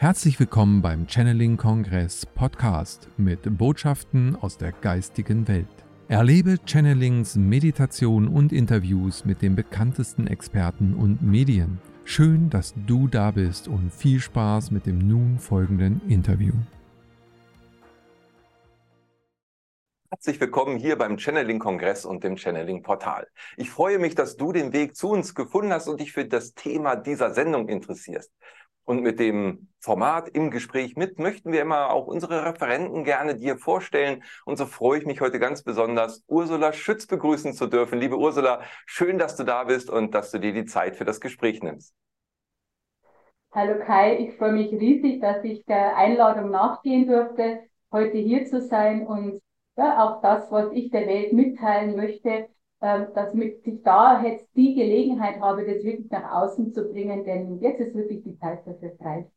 Herzlich willkommen beim Channeling Kongress Podcast mit Botschaften aus der geistigen Welt. Erlebe Channelings, Meditation und Interviews mit den bekanntesten Experten und Medien. Schön, dass du da bist und viel Spaß mit dem nun folgenden Interview. Herzlich willkommen hier beim Channeling-Kongress und dem Channeling-Portal. Ich freue mich, dass du den Weg zu uns gefunden hast und dich für das Thema dieser Sendung interessierst. Und mit dem Format im Gespräch mit möchten wir immer auch unsere Referenten gerne dir vorstellen. Und so freue ich mich heute ganz besonders, Ursula Schütz begrüßen zu dürfen. Liebe Ursula, schön, dass du da bist und dass du dir die Zeit für das Gespräch nimmst. Hallo Kai, ich freue mich riesig, dass ich der Einladung nachgehen durfte, heute hier zu sein und ja, auch das, was ich der Welt mitteilen möchte, dass ich da jetzt die Gelegenheit habe, das wirklich nach außen zu bringen, denn jetzt ist wirklich die Zeit dafür frei.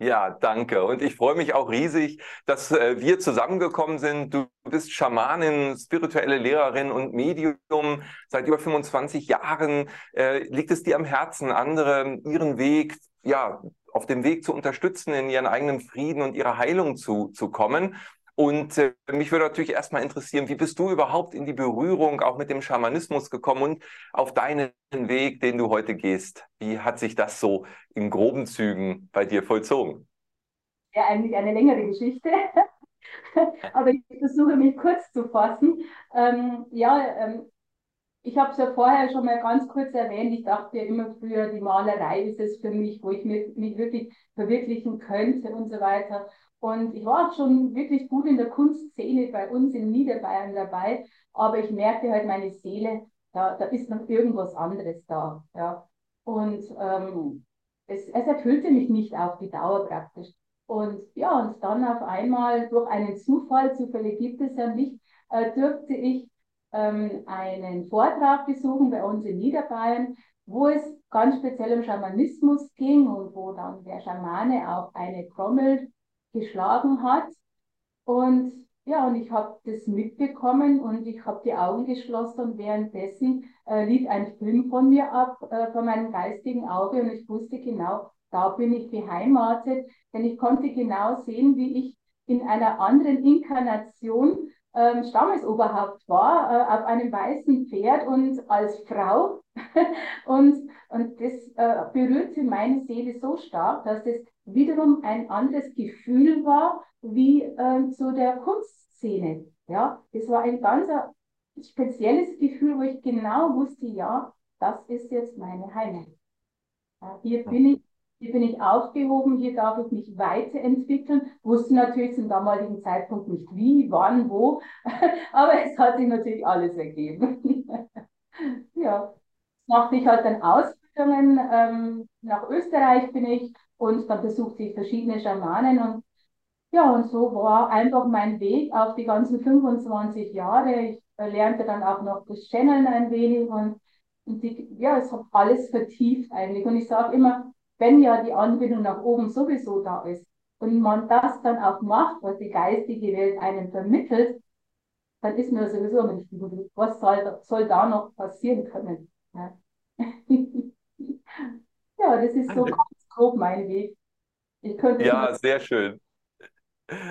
Ja, danke. Und ich freue mich auch riesig, dass äh, wir zusammengekommen sind. Du bist Schamanin, spirituelle Lehrerin und Medium. Seit über 25 Jahren äh, liegt es dir am Herzen, andere ihren Weg, ja, auf dem Weg zu unterstützen, in ihren eigenen Frieden und ihrer Heilung zu, zu kommen. Und äh, mich würde natürlich erstmal interessieren, wie bist du überhaupt in die Berührung auch mit dem Schamanismus gekommen und auf deinen Weg, den du heute gehst? Wie hat sich das so in groben Zügen bei dir vollzogen? Ja, eigentlich eine längere Geschichte. Aber ich versuche mich kurz zu fassen. Ähm, ja, ähm, ich habe es ja vorher schon mal ganz kurz erwähnt. Ich dachte ja immer früher, die Malerei ist es für mich, wo ich mich, mich wirklich verwirklichen könnte und so weiter. Und ich war schon wirklich gut in der Kunstszene bei uns in Niederbayern dabei, aber ich merkte halt meine Seele, da, da ist noch irgendwas anderes da. Ja. Und ähm, es, es erfüllte mich nicht auf die Dauer praktisch. Und ja, und dann auf einmal durch einen Zufall, Zufälle gibt es ja nicht, äh, durfte ich ähm, einen Vortrag besuchen bei uns in Niederbayern, wo es ganz speziell um Schamanismus ging und wo dann der Schamane auch eine Trommel geschlagen hat. Und ja, und ich habe das mitbekommen und ich habe die Augen geschlossen und währenddessen äh, lief ein Film von mir ab, äh, von meinem geistigen Auge und ich wusste genau, da bin ich beheimatet, denn ich konnte genau sehen, wie ich in einer anderen Inkarnation ähm, Stammesoberhaupt war, äh, auf einem weißen Pferd und als Frau. und, und das äh, berührte meine Seele so stark, dass es wiederum ein anderes Gefühl war wie äh, zu der Kunstszene. Ja, es war ein ganz spezielles Gefühl, wo ich genau wusste, ja, das ist jetzt meine Heimat. Ja, hier bin ich, hier bin ich aufgehoben, hier darf ich mich weiterentwickeln. Wusste natürlich zum damaligen Zeitpunkt nicht wie, wann, wo, aber es hat sich natürlich alles ergeben. ja, machte ich halt dann Ausbildungen. Ähm, nach Österreich bin ich und dann besuchte ich verschiedene Schamanen und ja, und so war einfach mein Weg auf die ganzen 25 Jahre. Ich äh, lernte dann auch noch das Channeln ein wenig und, und die, ja, es hat alles vertieft eigentlich. Und ich sage immer, wenn ja die Anbindung nach oben sowieso da ist und man das dann auch macht, was die geistige Welt einem vermittelt, dann ist mir sowieso nicht gut. Was soll, soll da noch passieren können? Ja, ja das ist so ganz grob mein Weg. Ich könnte ja, sehr schön.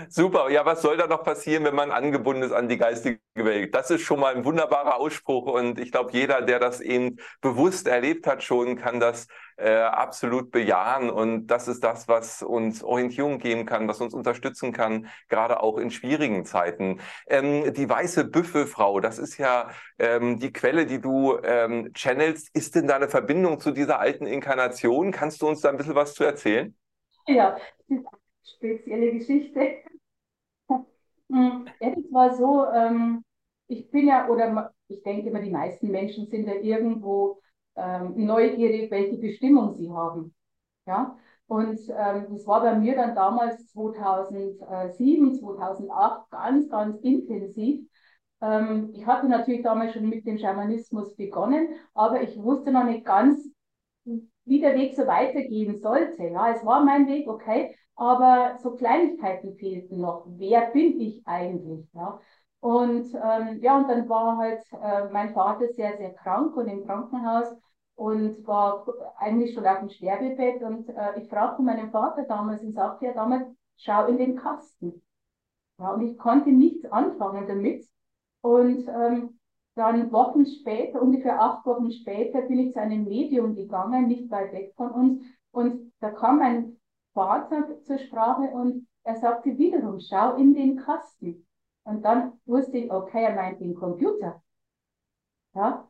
Super. Ja, was soll da noch passieren, wenn man angebunden ist an die geistige Welt? Das ist schon mal ein wunderbarer Ausspruch und ich glaube, jeder, der das eben bewusst erlebt hat schon, kann das äh, absolut bejahen und das ist das, was uns Orientierung geben kann, was uns unterstützen kann, gerade auch in schwierigen Zeiten. Ähm, die weiße Büffelfrau, das ist ja ähm, die Quelle, die du ähm, channelst. Ist denn da eine Verbindung zu dieser alten Inkarnation? Kannst du uns da ein bisschen was zu erzählen? Ja, spezielle Geschichte. Hm, ja, das war so, ähm, ich bin ja, oder ich denke immer, die meisten Menschen sind ja irgendwo ähm, neugierig, welche Bestimmung sie haben. Ja, und ähm, das war bei mir dann damals 2007, 2008 ganz, ganz intensiv. Ähm, ich hatte natürlich damals schon mit dem Schamanismus begonnen, aber ich wusste noch nicht ganz, wie der Weg so weitergehen sollte. Ja, es war mein Weg, okay, aber so Kleinigkeiten fehlten noch. Wer bin ich eigentlich? Ja? Und ähm, ja, und dann war halt äh, mein Vater sehr, sehr krank und im Krankenhaus. und war eigentlich schon auf dem Sterbebett. Und äh, ich fragte meinen Vater damals und sagte ja damals, schau in den Kasten. Ja, und ich konnte nichts anfangen damit. Und ähm, dann Wochen später, ungefähr acht Wochen später, bin ich zu einem Medium gegangen, nicht weit weg von uns. Und da kam mein Vater zur Sprache und er sagte wiederum, schau in den Kasten. Und dann wusste ich, okay, er meint den Computer. Ja.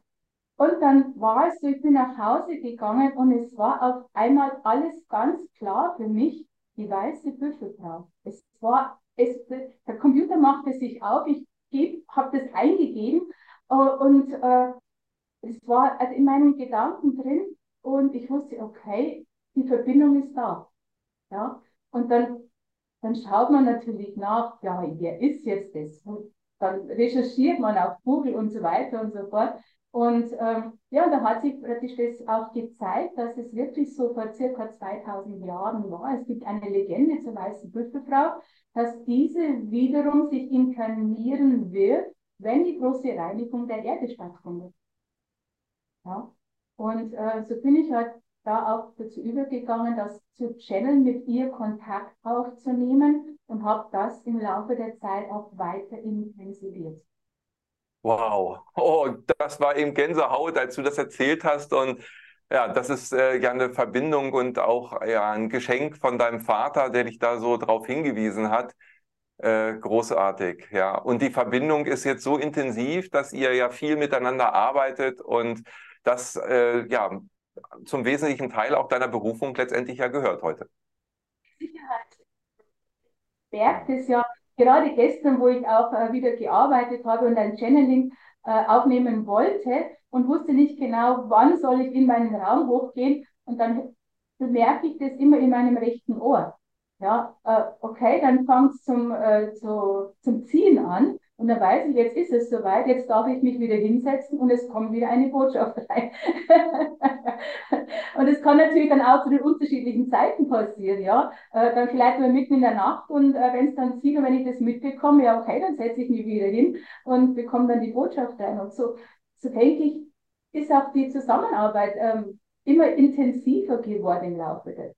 Und dann war es so, ich bin nach Hause gegangen und es war auf einmal alles ganz klar für mich, die weiße Büffelfrau. Es war, es, der Computer machte sich auf, ich habe das eingegeben äh, und äh, es war also in meinen Gedanken drin und ich wusste, okay, die Verbindung ist da. Ja? Und dann, dann schaut man natürlich nach, ja, wer ist jetzt das? Und dann recherchiert man auf Google und so weiter und so fort. Und ähm, ja, da hat sich praktisch das auch gezeigt, dass es wirklich so vor circa 2000 Jahren war. Es gibt eine Legende zur weißen Büffelfrau, dass diese wiederum sich inkarnieren wird, wenn die große Reinigung der Erde stattfindet. Ja? Und äh, so bin ich halt da auch dazu übergegangen, das zu channeln, mit ihr Kontakt aufzunehmen und habe das im Laufe der Zeit auch weiter intensiviert. Wow, oh, das war eben Gänsehaut, als du das erzählt hast und ja, das ist äh, ja eine Verbindung und auch ja ein Geschenk von deinem Vater, der dich da so drauf hingewiesen hat. Äh, großartig, ja. Und die Verbindung ist jetzt so intensiv, dass ihr ja viel miteinander arbeitet und das äh, ja zum wesentlichen Teil auch deiner Berufung letztendlich ja gehört heute. Sicherheit. Ich merke das ja gerade gestern, wo ich auch äh, wieder gearbeitet habe und ein Channeling äh, aufnehmen wollte und wusste nicht genau, wann soll ich in meinen Raum hochgehen und dann bemerke ich das immer in meinem rechten Ohr. Ja, äh, okay, dann fängt es zum, äh, zu, zum Ziehen an und dann weiß ich, jetzt ist es soweit, jetzt darf ich mich wieder hinsetzen und es kommt wieder eine Botschaft rein. und es kann natürlich dann auch zu den unterschiedlichen Zeiten passieren, ja. Äh, dann vielleicht mal mitten in der Nacht und äh, wenn es dann zieht und wenn ich das mitbekomme, ja okay, dann setze ich mich wieder hin und bekomme dann die Botschaft rein. Und so, so denke ich, ist auch die Zusammenarbeit ähm, immer intensiver geworden im Laufe der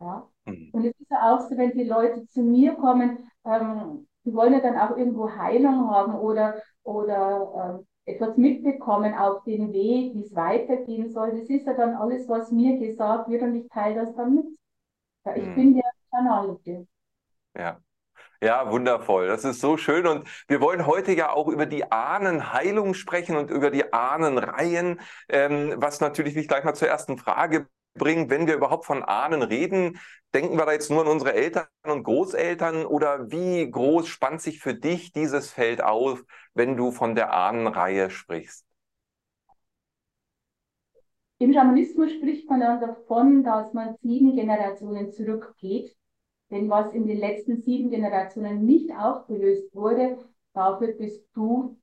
ja. Mhm. Und es ist ja auch so, wenn die Leute zu mir kommen, ähm, die wollen ja dann auch irgendwo Heilung haben oder, oder äh, etwas mitbekommen auf den Weg, wie es weitergehen soll. Das ist ja dann alles, was mir gesagt wird und ich teile das dann mit. Ja, ich mhm. bin der Kanal. Ja. Ja, wundervoll. Das ist so schön. Und wir wollen heute ja auch über die Ahnenheilung sprechen und über die Ahnenreihen, ähm, was natürlich mich gleich mal zur ersten Frage bringt, wenn wir überhaupt von Ahnen reden. Denken wir da jetzt nur an unsere Eltern und Großeltern oder wie groß spannt sich für dich dieses Feld auf, wenn du von der Ahnenreihe sprichst? Im Schamanismus spricht man dann davon, dass man sieben Generationen zurückgeht. Denn was in den letzten sieben Generationen nicht aufgelöst wurde, dafür bist du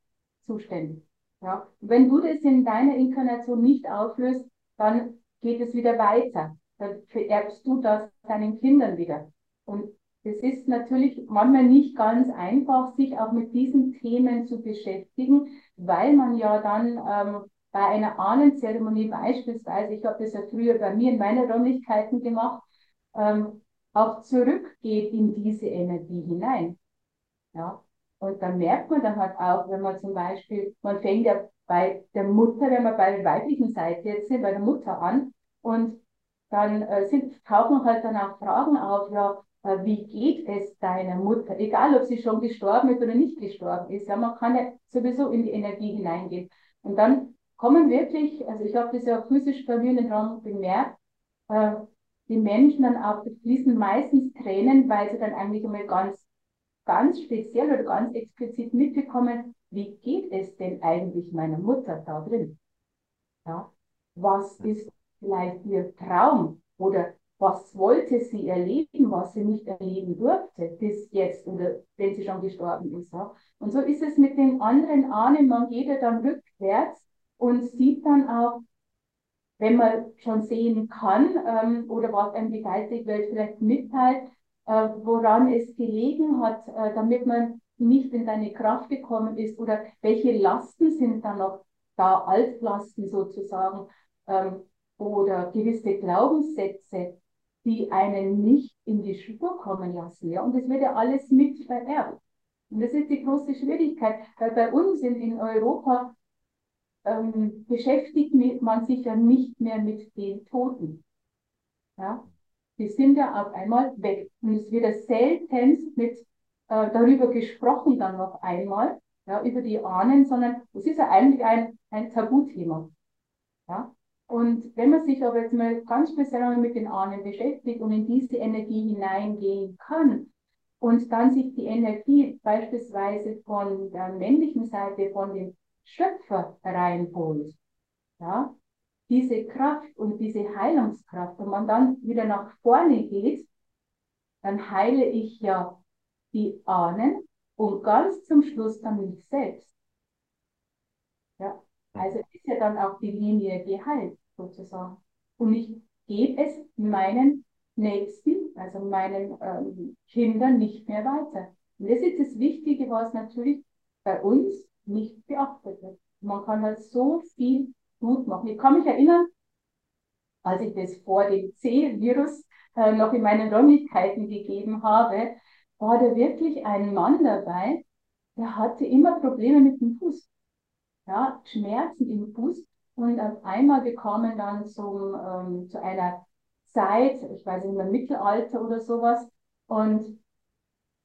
zuständig. Ja? Wenn du das in deiner Inkarnation nicht auflöst, dann geht es wieder weiter. Dann vererbst du das deinen Kindern wieder. Und es ist natürlich manchmal nicht ganz einfach, sich auch mit diesen Themen zu beschäftigen, weil man ja dann ähm, bei einer Ahnenzeremonie beispielsweise, ich habe das ja früher bei mir in meinen Räumlichkeiten gemacht, ähm, auch zurückgeht in diese Energie hinein. Ja. Und dann merkt man dann halt auch, wenn man zum Beispiel, man fängt ja bei der Mutter, wenn wir bei der weiblichen Seite jetzt sind, bei der Mutter an. Und dann äh, sind, tauchen halt dann auch Fragen auf, ja, äh, wie geht es deiner Mutter? Egal, ob sie schon gestorben ist oder nicht gestorben ist. Ja, man kann ja sowieso in die Energie hineingehen. Und dann kommen wirklich, also ich habe das ja physisch bei mir in den Raum bemerkt, äh, die Menschen dann auch fließen meistens Tränen, weil sie dann eigentlich einmal ganz, ganz speziell oder ganz explizit mitbekommen, wie geht es denn eigentlich meiner Mutter da drin? Ja? Was ist vielleicht ihr Traum oder was wollte sie erleben, was sie nicht erleben durfte bis jetzt oder wenn sie schon gestorben ist. Ja? Und so ist es mit den anderen Ahnen, man geht ja dann rückwärts und sieht dann auch, wenn man schon sehen kann ähm, oder was einem die geistige Welt vielleicht mitteilt, woran es gelegen hat, äh, damit man nicht in seine Kraft gekommen ist oder welche Lasten sind dann noch da, Altlasten sozusagen, ähm, oder gewisse Glaubenssätze, die einen nicht in die Spur kommen lassen. Ja? Und das wird ja alles mit vererbt. Und das ist die große Schwierigkeit, weil bei uns in, in Europa ähm, beschäftigt man sich ja nicht mehr mit den Toten. Ja? Die sind ja auf einmal weg. Und es wird ja seltenst mit, äh, darüber gesprochen dann noch einmal, ja, über die Ahnen, sondern es ist ja eigentlich ein, ein Tabuthema. Ja? Und wenn man sich aber jetzt mal ganz speziell mit den Ahnen beschäftigt und in diese Energie hineingehen kann und dann sich die Energie beispielsweise von der männlichen Seite, von dem Schöpfer reinholt, ja, diese Kraft und diese Heilungskraft und man dann wieder nach vorne geht, dann heile ich ja die Ahnen und ganz zum Schluss dann mich selbst. Ja, also ist ja dann auch die Linie geheilt, sozusagen. Und ich gebe es meinen Nächsten, also meinen ähm, Kindern nicht mehr weiter. Und das ist das Wichtige, was natürlich bei uns nicht beachtet wird. Man kann halt so viel gut machen. Ich kann mich erinnern, als ich das vor dem C-Virus äh, noch in meinen Räumlichkeiten gegeben habe, war da wirklich ein Mann dabei, der hatte immer Probleme mit dem Fuß ja, Schmerzen im Fuß. Und auf einmal bekamen dann zum, ähm, zu einer Zeit, ich weiß nicht mehr, Mittelalter oder sowas, und,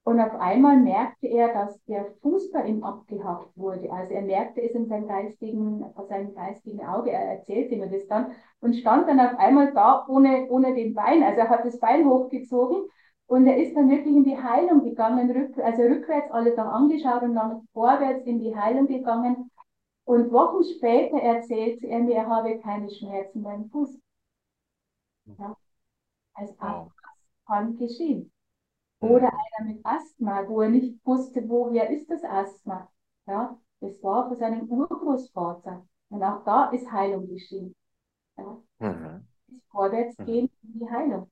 und auf einmal merkte er, dass der Fuß bei ihm abgehackt wurde. Also er merkte es in seinem geistigen, seinem geistigen Auge, er erzählte mir das dann und stand dann auf einmal da ohne, ohne den Bein. Also er hat das Bein hochgezogen und er ist dann wirklich in die Heilung gegangen, rück, also rückwärts alles dann angeschaut und dann vorwärts in die Heilung gegangen. Und Wochen später erzählte er mir, er habe keine Schmerzen beim Fuß. Ja. Also auch das kann geschehen. Oder einer mit Asthma, wo er nicht wusste, woher ist das Asthma. Ja, das war von seinem Urgroßvater. Und auch da ist Heilung geschehen. Ja. Mhm. Vorwärts mhm. gehen in die Heilung.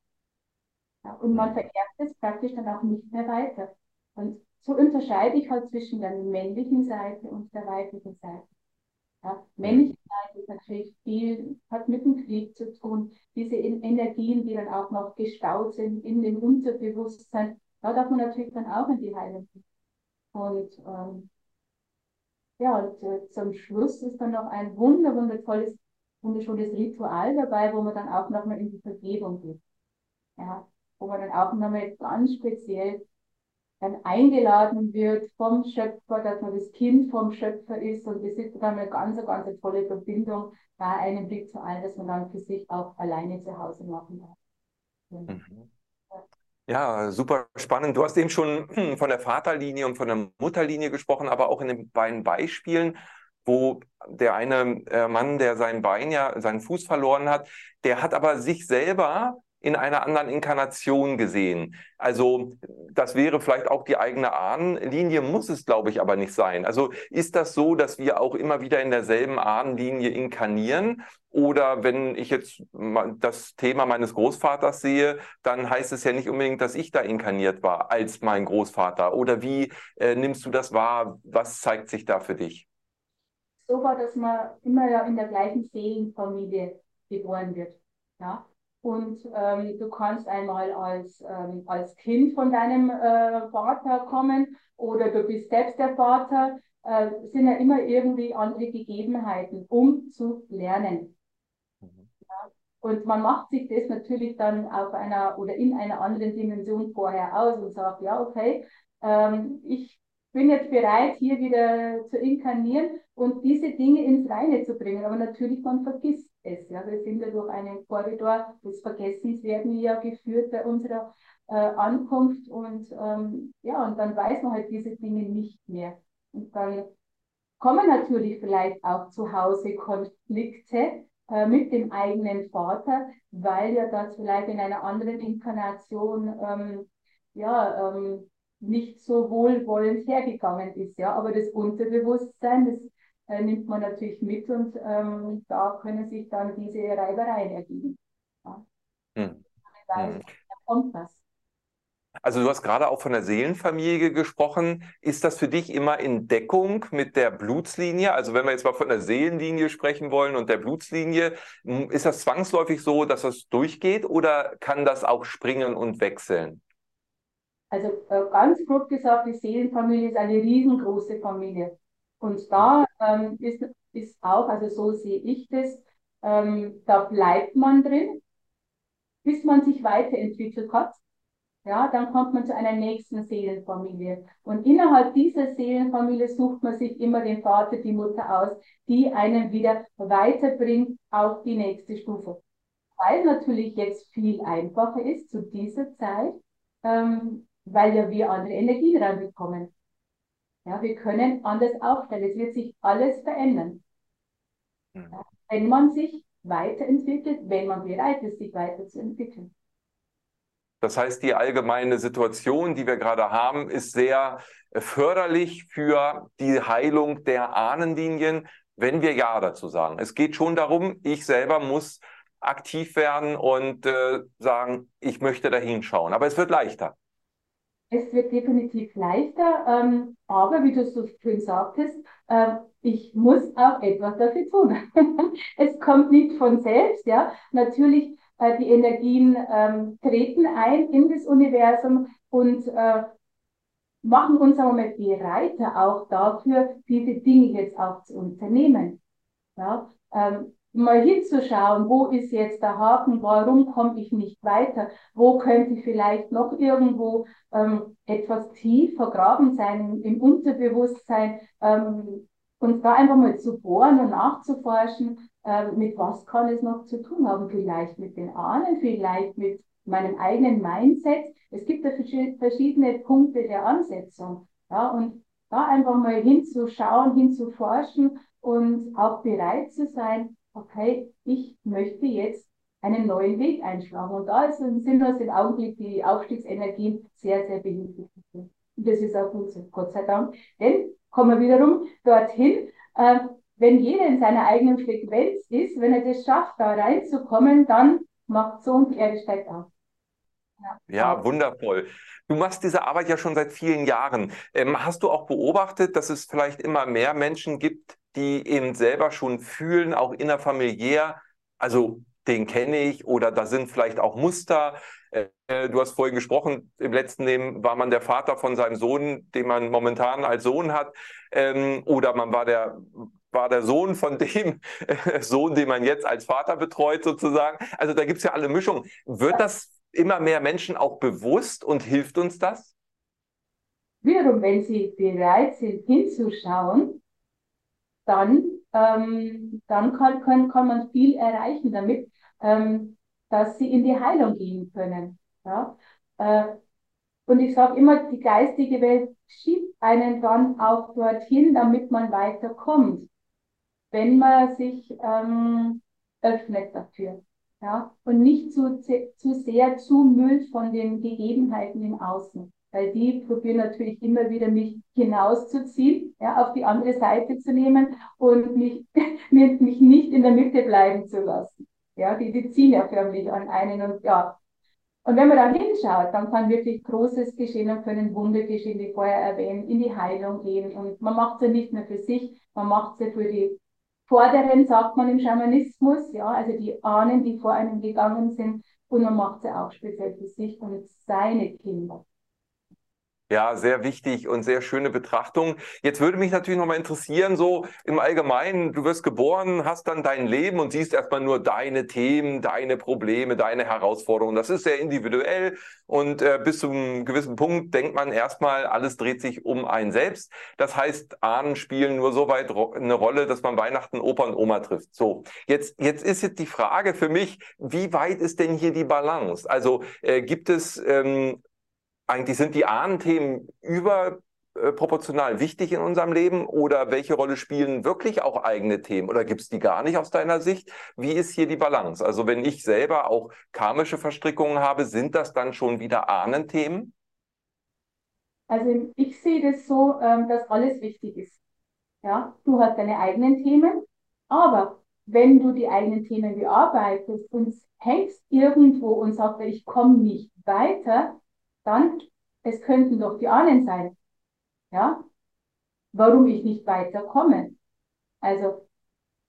Ja, und man mhm. vererbt es praktisch dann auch nicht mehr weiter. Und so unterscheide ich halt zwischen der männlichen Seite und der weiblichen Seite. Ja, Männlichkeit ist natürlich viel, hat mit dem Krieg zu tun. Diese Energien, die dann auch noch gestaut sind in dem Unterbewusstsein, da darf man natürlich dann auch in die Heilung. Und ähm, ja, und äh, zum Schluss ist dann noch ein wunder, wundervolles, wunderschönes Ritual dabei, wo man dann auch nochmal in die Vergebung geht. Ja, wo man dann auch nochmal ganz speziell dann eingeladen wird vom Schöpfer, dass man das Kind vom Schöpfer ist und das ist dann eine ganz, ganz tolle Verbindung bei einem Ritual, dass man dann für sich auch alleine zu Hause machen darf. Mhm. Ja, super spannend. Du hast eben schon von der Vaterlinie und von der Mutterlinie gesprochen, aber auch in den beiden Beispielen, wo der eine äh, Mann, der sein Bein ja, seinen Fuß verloren hat, der hat aber sich selber in einer anderen Inkarnation gesehen. Also das wäre vielleicht auch die eigene Ahnenlinie, muss es, glaube ich, aber nicht sein. Also ist das so, dass wir auch immer wieder in derselben Ahnenlinie inkarnieren? Oder wenn ich jetzt das Thema meines Großvaters sehe, dann heißt es ja nicht unbedingt, dass ich da inkarniert war als mein Großvater. Oder wie äh, nimmst du das wahr? Was zeigt sich da für dich? So war, dass man immer ja in der gleichen Seelenfamilie geboren wird. Ja? Und ähm, du kannst einmal als, ähm, als Kind von deinem äh, Vater kommen oder du bist selbst der Vater. Äh, sind ja immer irgendwie andere Gegebenheiten, um zu lernen. Mhm. Ja. Und man macht sich das natürlich dann auf einer oder in einer anderen Dimension vorher aus und sagt, ja, okay, ähm, ich bin jetzt bereit, hier wieder zu inkarnieren und diese Dinge ins Reine zu bringen. Aber natürlich, man vergisst es. Ja. Wir sind ja durch einen Korridor des Vergessens werden wir ja geführt bei unserer äh, Ankunft und ähm, ja, und dann weiß man halt diese Dinge nicht mehr. Und dann kommen natürlich vielleicht auch zu Hause Konflikte äh, mit dem eigenen Vater, weil ja das vielleicht in einer anderen Inkarnation ähm, ja, ähm, nicht so wohlwollend hergegangen ist. Ja, aber das Unterbewusstsein, das äh, nimmt man natürlich mit und ähm, da können sich dann diese Reibereien ergeben. Ja. Hm. Weiß, hm. kommt das. Also du hast gerade auch von der Seelenfamilie gesprochen. Ist das für dich immer in Deckung mit der Blutslinie? Also wenn wir jetzt mal von der Seelenlinie sprechen wollen und der Blutslinie, ist das zwangsläufig so, dass das durchgeht oder kann das auch springen und wechseln? Also äh, ganz grob gesagt, die Seelenfamilie ist eine riesengroße Familie. Und da ähm, ist, ist auch, also so sehe ich das, ähm, da bleibt man drin, bis man sich weiterentwickelt hat ja, dann kommt man zu einer nächsten Seelenfamilie. Und innerhalb dieser Seelenfamilie sucht man sich immer den Vater, die Mutter aus, die einen wieder weiterbringt auf die nächste Stufe. Weil natürlich jetzt viel einfacher ist zu dieser Zeit, ähm, weil ja wir andere Energien reinbekommen. Ja, wir können anders aufstellen. Es wird sich alles verändern. Mhm. Ja, wenn man sich weiterentwickelt, wenn man bereit ist, sich weiterzuentwickeln. Das heißt, die allgemeine Situation, die wir gerade haben, ist sehr äh, förderlich für die Heilung der Ahnenlinien, wenn wir Ja dazu sagen. Es geht schon darum, ich selber muss aktiv werden und äh, sagen, ich möchte da hinschauen. Aber es wird leichter. Es wird definitiv leichter, ähm, aber wie du so schön sagtest, äh, ich muss auch etwas dafür tun. es kommt nicht von selbst, ja. Natürlich äh, die Energien ähm, treten ein in das Universum und äh, machen uns aber mal bereiter auch dafür, diese Dinge jetzt auch zu unternehmen. Ja, ähm, mal hinzuschauen, wo ist jetzt der Haken, warum komme ich nicht weiter, wo könnte vielleicht noch irgendwo ähm, etwas tief vergraben sein im Unterbewusstsein, ähm, und da einfach mal zu bohren und nachzuforschen, äh, mit was kann es noch zu tun haben? Vielleicht mit den Ahnen, vielleicht mit meinem eigenen Mindset. Es gibt da verschiedene Punkte der Ansetzung. Ja, und da einfach mal hinzuschauen, hinzuforschen und auch bereit zu sein, okay, ich möchte jetzt einen neuen Weg einschlagen. Und da sind uns im Augenblick die Aufstiegsenergien sehr, sehr behilflich. Und das ist auch gut Gott sei Dank. Denn kommen wir wiederum dorthin, äh, wenn jeder in seiner eigenen Frequenz ist, wenn er das schafft, da reinzukommen, dann macht so und die Erde steigt auf. Ja. wundervoll. Du machst diese Arbeit ja schon seit vielen Jahren. Ähm, hast du auch beobachtet, dass es vielleicht immer mehr Menschen gibt, die eben selber schon fühlen, auch innerfamiliär, also den kenne ich oder da sind vielleicht auch Muster. Äh, du hast vorhin gesprochen, im letzten Leben war man der Vater von seinem Sohn, den man momentan als Sohn hat, ähm, oder man war der war der Sohn von dem Sohn, den man jetzt als Vater betreut, sozusagen. Also da gibt es ja alle Mischungen. Wird das immer mehr Menschen auch bewusst und hilft uns das? Wiederum, wenn sie bereit sind, hinzuschauen, dann, ähm, dann kann, kann, kann man viel erreichen damit, ähm, dass sie in die Heilung gehen können. Ja? Äh, und ich sage immer, die geistige Welt schiebt einen dann auch dorthin, damit man weiterkommt wenn man sich ähm, öffnet dafür. Ja, und nicht zu, zu sehr zumüllt von den Gegebenheiten im Außen. Weil die probieren natürlich immer wieder mich hinauszuziehen, ja, auf die andere Seite zu nehmen und mich, mich nicht in der Mitte bleiben zu lassen. Ja, die, die ziehen ja förmlich an einen und ja. Und wenn man da hinschaut, dann kann wirklich Großes geschehen und können Wunder geschehen, wie vorher erwähnt, in die Heilung gehen. Und man macht sie nicht nur für sich, man macht sie für die Vorderen sagt man im Schamanismus, ja, also die Ahnen, die vor einem gegangen sind, und man macht sie auch speziell für sich und seine Kinder. Ja, sehr wichtig und sehr schöne Betrachtung. Jetzt würde mich natürlich nochmal interessieren, so im Allgemeinen, du wirst geboren, hast dann dein Leben und siehst erstmal nur deine Themen, deine Probleme, deine Herausforderungen. Das ist sehr individuell und äh, bis zu einem gewissen Punkt denkt man erstmal, alles dreht sich um einen selbst. Das heißt, Ahnen spielen nur so weit ro eine Rolle, dass man Weihnachten Opa und Oma trifft. So, jetzt, jetzt ist jetzt die Frage für mich, wie weit ist denn hier die Balance? Also äh, gibt es ähm, eigentlich sind die Ahnenthemen überproportional wichtig in unserem Leben oder welche Rolle spielen wirklich auch eigene Themen oder gibt es die gar nicht aus deiner Sicht? Wie ist hier die Balance? Also wenn ich selber auch karmische Verstrickungen habe, sind das dann schon wieder Ahnenthemen? Also ich sehe das so, ähm, dass alles wichtig ist. Ja, du hast deine eigenen Themen, aber wenn du die eigenen Themen bearbeitest und hängst irgendwo und sagst, ich komme nicht weiter, dann es könnten doch die Ahnen sein. Ja? Warum ich nicht weiterkomme. Also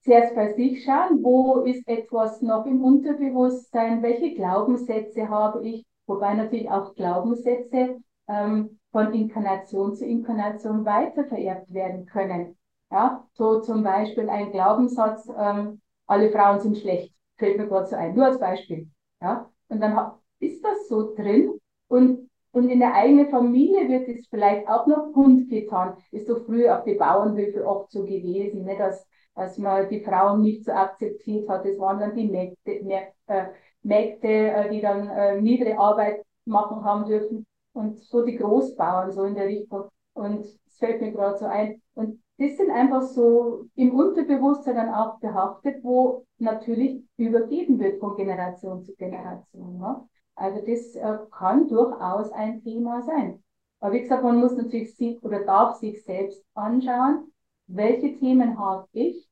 zuerst bei sich schauen, wo ist etwas noch im Unterbewusstsein, welche Glaubenssätze habe ich, wobei natürlich auch Glaubenssätze ähm, von Inkarnation zu Inkarnation weitervererbt werden können. Ja, so zum Beispiel ein Glaubenssatz, ähm, alle Frauen sind schlecht, fällt mir gerade so ein, nur als Beispiel. Ja, und dann ist das so drin und und in der eigenen Familie wird es vielleicht auch noch kundgetan. Ist doch früher auf die Bauernhöfe oft so gewesen, ne, dass, dass man die Frauen nicht so akzeptiert hat. Es waren dann die Mägde, äh, Mägde äh, die dann äh, niedere Arbeit machen haben dürfen. Und so die Großbauern, so in der Richtung. Und es fällt mir gerade so ein. Und das sind einfach so im Unterbewusstsein dann auch behaftet, wo natürlich übergeben wird von Generation zu Generation. Ne? Also das äh, kann durchaus ein Thema sein. Aber wie gesagt, man muss natürlich sich oder darf sich selbst anschauen, welche Themen habe ich,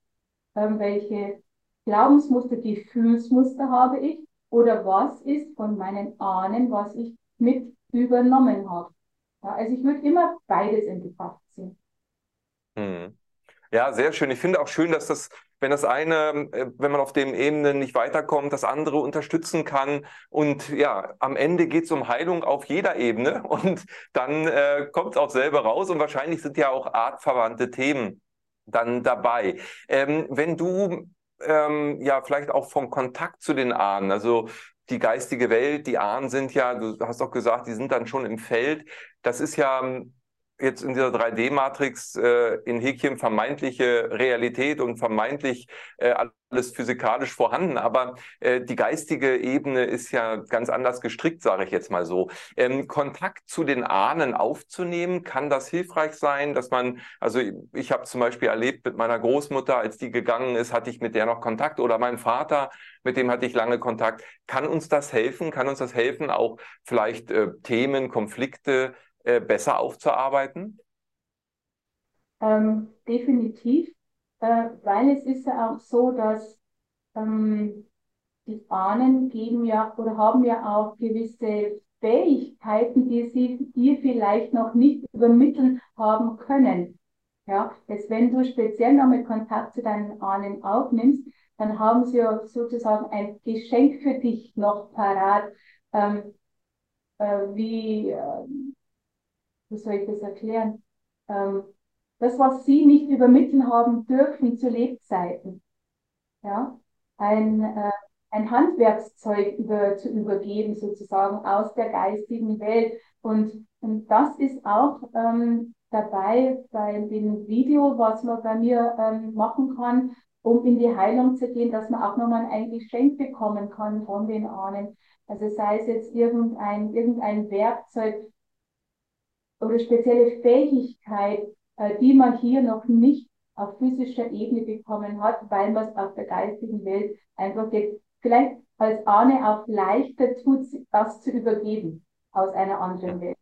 ähm, welche Glaubensmuster, Gefühlsmuster habe ich oder was ist von meinen Ahnen, was ich mit übernommen habe. Ja, also ich würde immer beides in Betracht ziehen. Hm. Ja, sehr schön. Ich finde auch schön, dass das wenn das eine, äh, wenn man auf dem Ebene nicht weiterkommt, das andere unterstützen kann. Und ja, am Ende geht es um Heilung auf jeder Ebene und dann äh, kommt es auch selber raus und wahrscheinlich sind ja auch artverwandte Themen dann dabei. Ähm, wenn du ähm, ja vielleicht auch vom Kontakt zu den Ahnen, also die geistige Welt, die Ahnen sind ja, du hast auch gesagt, die sind dann schon im Feld. Das ist ja jetzt in dieser 3D-Matrix äh, in Häkchen vermeintliche Realität und vermeintlich äh, alles physikalisch vorhanden, aber äh, die geistige Ebene ist ja ganz anders gestrickt, sage ich jetzt mal so. Ähm, Kontakt zu den Ahnen aufzunehmen, kann das hilfreich sein, dass man, also ich habe zum Beispiel erlebt mit meiner Großmutter, als die gegangen ist, hatte ich mit der noch Kontakt oder mein Vater, mit dem hatte ich lange Kontakt. Kann uns das helfen? Kann uns das helfen, auch vielleicht äh, Themen, Konflikte äh, besser aufzuarbeiten? Ähm, definitiv, äh, weil es ist ja auch so, dass ähm, die Ahnen geben ja oder haben ja auch gewisse Fähigkeiten, die sie dir vielleicht noch nicht übermitteln haben können. Ja, jetzt wenn du speziell noch mit Kontakt zu deinen Ahnen aufnimmst, dann haben sie ja sozusagen ein Geschenk für dich noch parat, ähm, äh, wie, äh, wie soll ich das erklären? Ähm, das, was sie nicht übermitteln haben dürfen zu Lebzeiten. Ja, ein, äh, ein Handwerkszeug über, zu übergeben, sozusagen aus der geistigen Welt. Und, und das ist auch ähm, dabei bei dem Video, was man bei mir ähm, machen kann, um in die Heilung zu gehen, dass man auch nochmal ein Geschenk bekommen kann von den Ahnen. Also sei es jetzt irgendein, irgendein Werkzeug, oder spezielle Fähigkeit, äh, die man hier noch nicht auf physischer Ebene bekommen hat, weil man es auf der geistigen Welt einfach jetzt vielleicht als Ahne auch leichter tut, das zu übergeben aus einer anderen Welt.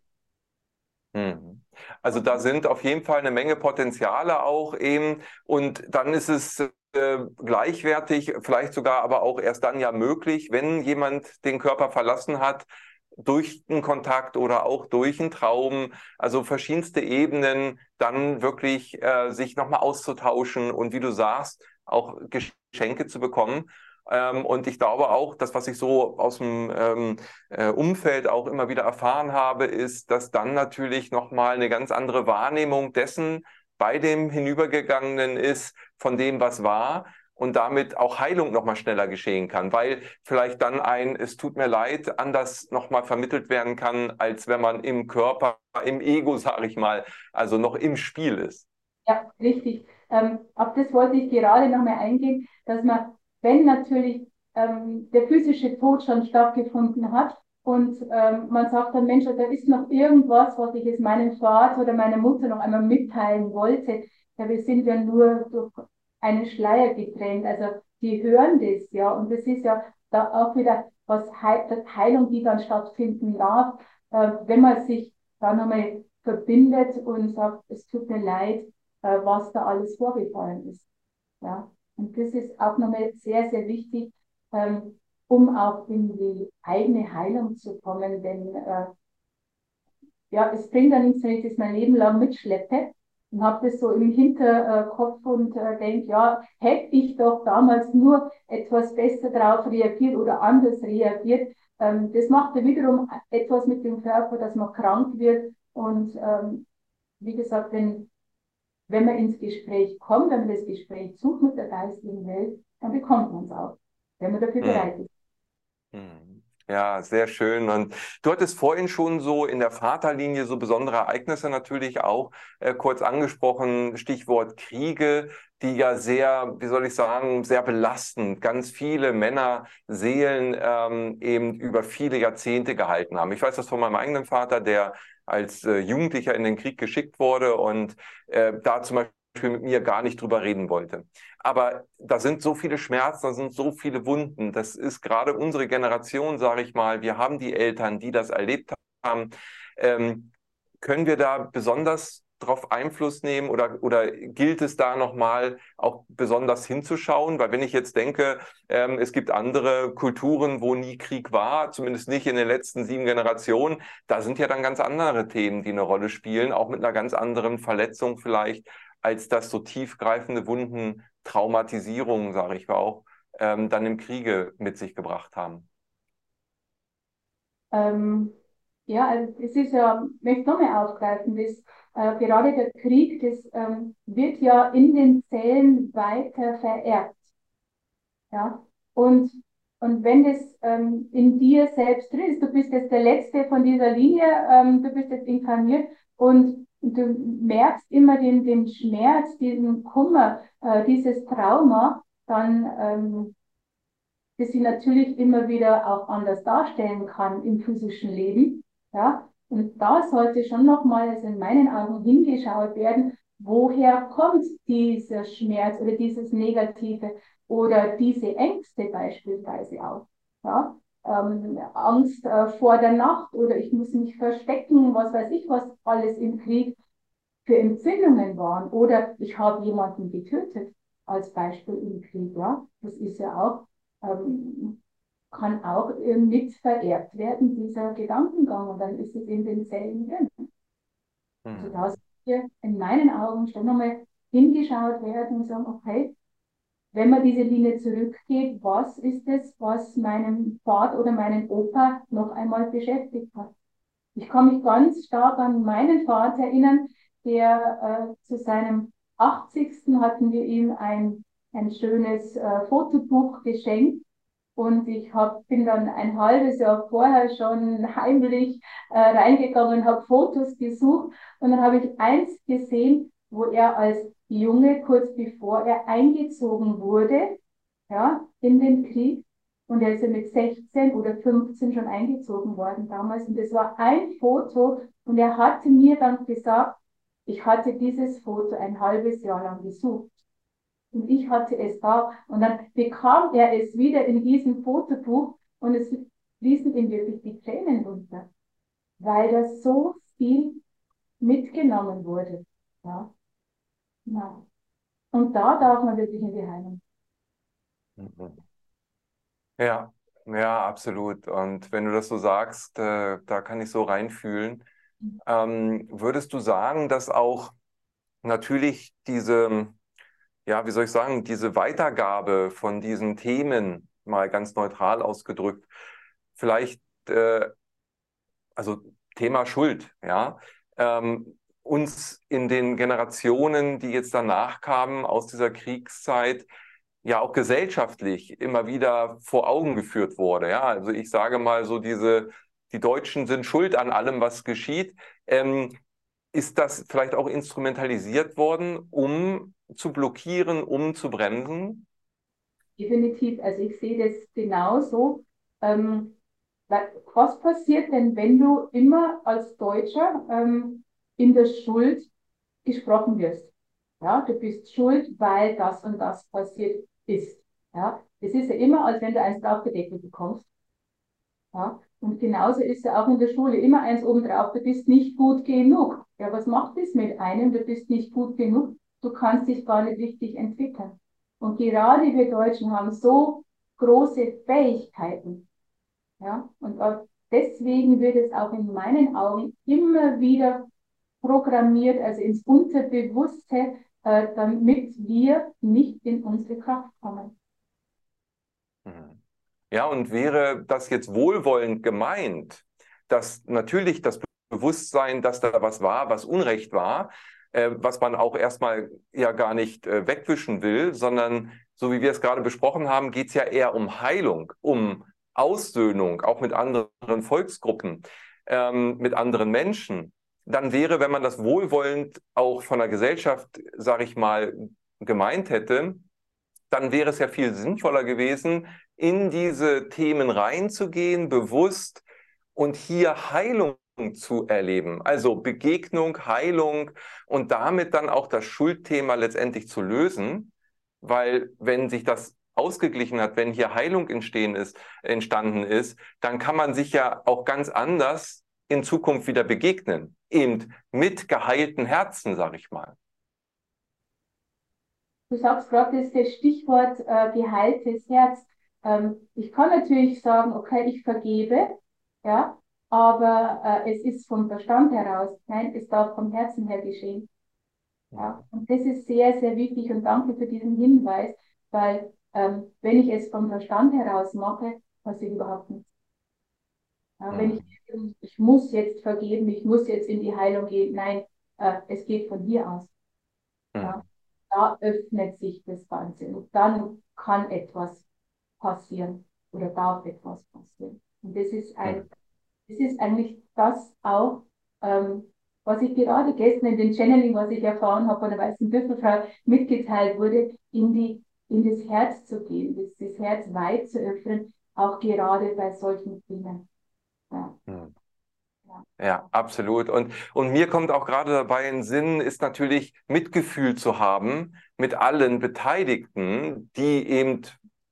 Mhm. Also da sind auf jeden Fall eine Menge Potenziale auch eben und dann ist es äh, gleichwertig, vielleicht sogar aber auch erst dann ja möglich, wenn jemand den Körper verlassen hat, durch einen Kontakt oder auch durch einen Traum, also verschiedenste Ebenen, dann wirklich äh, sich nochmal auszutauschen und wie du sagst, auch Geschenke zu bekommen. Ähm, und ich glaube auch, das, was ich so aus dem ähm, äh, Umfeld auch immer wieder erfahren habe, ist, dass dann natürlich nochmal eine ganz andere Wahrnehmung dessen bei dem Hinübergegangenen ist, von dem, was war und damit auch Heilung nochmal schneller geschehen kann, weil vielleicht dann ein Es tut mir leid anders nochmal vermittelt werden kann, als wenn man im Körper, im Ego, sage ich mal, also noch im Spiel ist. Ja, richtig. Ähm, auf das wollte ich gerade nochmal eingehen, dass man, wenn natürlich ähm, der physische Tod schon stattgefunden hat und ähm, man sagt dann, Mensch, da ist noch irgendwas, was ich jetzt meinem Vater oder meiner Mutter noch einmal mitteilen wollte. Ja, wir sind ja nur durch einen Schleier getrennt. Also die hören das, ja. Und das ist ja da auch wieder was He Heilung, die dann stattfinden darf, äh, wenn man sich da nochmal verbindet und sagt, es tut mir leid, äh, was da alles vorgefallen ist. Ja. Und das ist auch nochmal sehr, sehr wichtig, ähm, um auch in die eigene Heilung zu kommen, denn äh, ja, es bringt dann nichts, wenn ich das mein Leben lang mitschleppe und habe das so im Hinterkopf und äh, denke, ja, hätte ich doch damals nur etwas besser darauf reagiert oder anders reagiert. Ähm, das macht ja wiederum etwas mit dem Körper, dass man krank wird. Und ähm, wie gesagt, wenn, wenn man ins Gespräch kommt, wenn man das Gespräch sucht mit der geistigen Welt, dann bekommt man es auch, wenn man dafür mhm. bereit ist. Mhm. Ja, sehr schön. Und du hattest vorhin schon so in der Vaterlinie so besondere Ereignisse natürlich auch äh, kurz angesprochen, Stichwort Kriege, die ja sehr, wie soll ich sagen, sehr belastend ganz viele Männerseelen ähm, eben über viele Jahrzehnte gehalten haben. Ich weiß das von meinem eigenen Vater, der als äh, Jugendlicher in den Krieg geschickt wurde und äh, da zum Beispiel mit mir gar nicht drüber reden wollte. Aber da sind so viele Schmerzen, da sind so viele Wunden. Das ist gerade unsere Generation, sage ich mal. Wir haben die Eltern, die das erlebt haben. Ähm, können wir da besonders darauf Einfluss nehmen oder, oder gilt es da nochmal auch besonders hinzuschauen? Weil wenn ich jetzt denke, ähm, es gibt andere Kulturen, wo nie Krieg war, zumindest nicht in den letzten sieben Generationen, da sind ja dann ganz andere Themen, die eine Rolle spielen, auch mit einer ganz anderen Verletzung vielleicht als dass so tiefgreifende Wunden Traumatisierungen, sage ich auch, ähm, dann im Kriege mit sich gebracht haben? Ähm, ja, also es ist ja, ich möchte nochmal aufgreifen, das, äh, gerade der Krieg, das ähm, wird ja in den Zellen weiter vererbt. Ja, und, und wenn das ähm, in dir selbst drin ist, du bist jetzt der Letzte von dieser Linie, ähm, du bist jetzt inkarniert und du merkst immer den, den Schmerz, diesen Kummer, äh, dieses Trauma, dann ähm, das sie natürlich immer wieder auch anders darstellen kann im physischen Leben. Ja? Und da sollte schon nochmal, also in meinen Augen, hingeschaut werden, woher kommt dieser Schmerz oder dieses Negative oder diese Ängste beispielsweise auch. Ja? Ähm, Angst äh, vor der Nacht oder ich muss mich verstecken, was weiß ich, was alles im Krieg für Empfindungen waren. Oder ich habe jemanden getötet, als Beispiel im Krieg. Ja? Das ist ja auch, ähm, kann auch äh, mit vererbt werden, dieser Gedankengang. Und dann ist es in den Zellen drin. Mhm. Also da hier in meinen Augen schon nochmal hingeschaut werden und sagen, okay, wenn man diese Linie zurückgeht, was ist es, was meinen Vater oder meinen Opa noch einmal beschäftigt hat? Ich kann mich ganz stark an meinen Vater erinnern, der äh, zu seinem 80. hatten wir ihm ein, ein schönes äh, Fotobuch geschenkt. Und ich hab, bin dann ein halbes Jahr vorher schon heimlich äh, reingegangen, habe Fotos gesucht und dann habe ich eins gesehen, wo er als Junge kurz bevor er eingezogen wurde, ja, in den Krieg. Und er ist ja mit 16 oder 15 schon eingezogen worden damals. Und das war ein Foto. Und er hatte mir dann gesagt, ich hatte dieses Foto ein halbes Jahr lang gesucht. Und ich hatte es da. Und dann bekam er es wieder in diesem Fotobuch und es fließen ihm wirklich die Tränen runter. Weil da so viel mitgenommen wurde. Ja. Und da darf man wirklich in die Heilung. Ja, ja, absolut. Und wenn du das so sagst, äh, da kann ich so reinfühlen. Ähm, würdest du sagen, dass auch natürlich diese, ja, wie soll ich sagen, diese Weitergabe von diesen Themen, mal ganz neutral ausgedrückt, vielleicht, äh, also Thema Schuld, ja, ähm, uns in den Generationen, die jetzt danach kamen aus dieser Kriegszeit, ja auch gesellschaftlich immer wieder vor Augen geführt wurde. Ja, also ich sage mal so diese, die Deutschen sind schuld an allem, was geschieht. Ähm, ist das vielleicht auch instrumentalisiert worden, um zu blockieren, um zu bremsen? Definitiv. Also ich sehe das genauso. Ähm, was passiert denn, wenn du immer als Deutscher ähm, in der Schuld gesprochen wirst. Ja, du bist schuld, weil das und das passiert ist. Ja, es ist ja immer, als wenn du eins draufgedeckelt bekommst. Ja, und genauso ist ja auch in der Schule immer eins obendrauf, du bist nicht gut genug. Ja, was macht das mit einem? Du bist nicht gut genug. Du kannst dich gar nicht richtig entwickeln. Und gerade wir Deutschen haben so große Fähigkeiten. Ja, und deswegen wird es auch in meinen Augen immer wieder programmiert, also ins Unterbewusste, äh, damit wir nicht in unsere Kraft kommen. Mhm. Ja, und wäre das jetzt wohlwollend gemeint, dass natürlich das Bewusstsein, dass da was war, was Unrecht war, äh, was man auch erstmal ja gar nicht äh, wegwischen will, sondern so wie wir es gerade besprochen haben, geht es ja eher um Heilung, um Aussöhnung, auch mit anderen Volksgruppen, ähm, mit anderen Menschen. Dann wäre, wenn man das wohlwollend auch von der Gesellschaft, sage ich mal, gemeint hätte, dann wäre es ja viel sinnvoller gewesen, in diese Themen reinzugehen, bewusst und hier Heilung zu erleben. Also Begegnung, Heilung und damit dann auch das Schuldthema letztendlich zu lösen. Weil wenn sich das ausgeglichen hat, wenn hier Heilung entstehen ist, entstanden ist, dann kann man sich ja auch ganz anders in Zukunft wieder begegnen. Eben mit geheilten Herzen, sag ich mal. Du sagst gerade das, das Stichwort äh, geheiltes Herz. Ähm, ich kann natürlich sagen, okay, ich vergebe, ja, aber äh, es ist vom Verstand heraus. Nein, es darf vom Herzen her geschehen. Ja, und das ist sehr, sehr wichtig und danke für diesen Hinweis, weil ähm, wenn ich es vom Verstand heraus mache, passiert überhaupt nichts. Ja. Wenn ich, ich muss jetzt vergeben, ich muss jetzt in die Heilung gehen, nein, äh, es geht von hier aus. Mhm. Ja, da öffnet sich das Ganze und dann kann etwas passieren oder darf etwas passieren. Und das ist ein, das ist eigentlich das auch, ähm, was ich gerade gestern in den Channeling, was ich erfahren habe von der weißen Büffelfrau, mitgeteilt wurde, in die, in das Herz zu gehen, das, das Herz weit zu öffnen, auch gerade bei solchen Dingen. Ja. Hm. Ja, absolut. Und, und mir kommt auch gerade dabei in Sinn, ist natürlich Mitgefühl zu haben mit allen Beteiligten, die eben,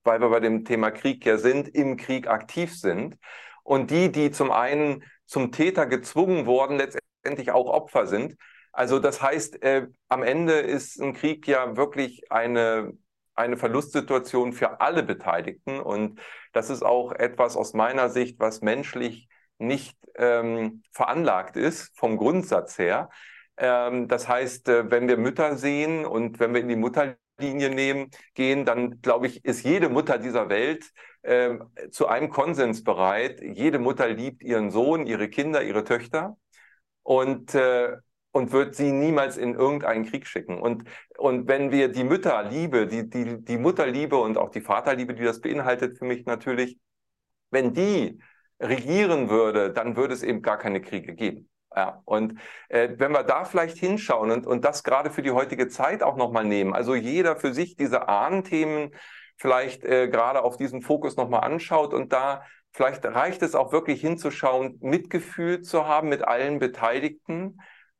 weil wir bei dem Thema Krieg ja sind, im Krieg aktiv sind. Und die, die zum einen zum Täter gezwungen wurden, letztendlich letztendlich auch Opfer sind. Also das heißt, äh, am Ende ist ein Krieg ja wirklich eine, eine Verlustsituation für alle Beteiligten. Und das ist auch etwas aus meiner Sicht, was menschlich nicht ähm, veranlagt ist, vom Grundsatz her. Ähm, das heißt, äh, wenn wir Mütter sehen und wenn wir in die Mutterlinie nehmen, gehen, dann glaube ich, ist jede Mutter dieser Welt äh, zu einem Konsens bereit. Jede Mutter liebt ihren Sohn, ihre Kinder, ihre Töchter und, äh, und wird sie niemals in irgendeinen Krieg schicken. Und, und wenn wir die Mütterliebe, die, die, die Mutterliebe und auch die Vaterliebe, die das beinhaltet für mich natürlich, wenn die regieren würde, dann würde es eben gar keine Kriege geben. Ja, und äh, wenn wir da vielleicht hinschauen und, und das gerade für die heutige Zeit auch nochmal nehmen, also jeder für sich diese Ahnenthemen vielleicht äh, gerade auf diesen Fokus nochmal anschaut und da Vielleicht reicht es auch wirklich hinzuschauen, Mitgefühl zu haben mit allen Beteiligten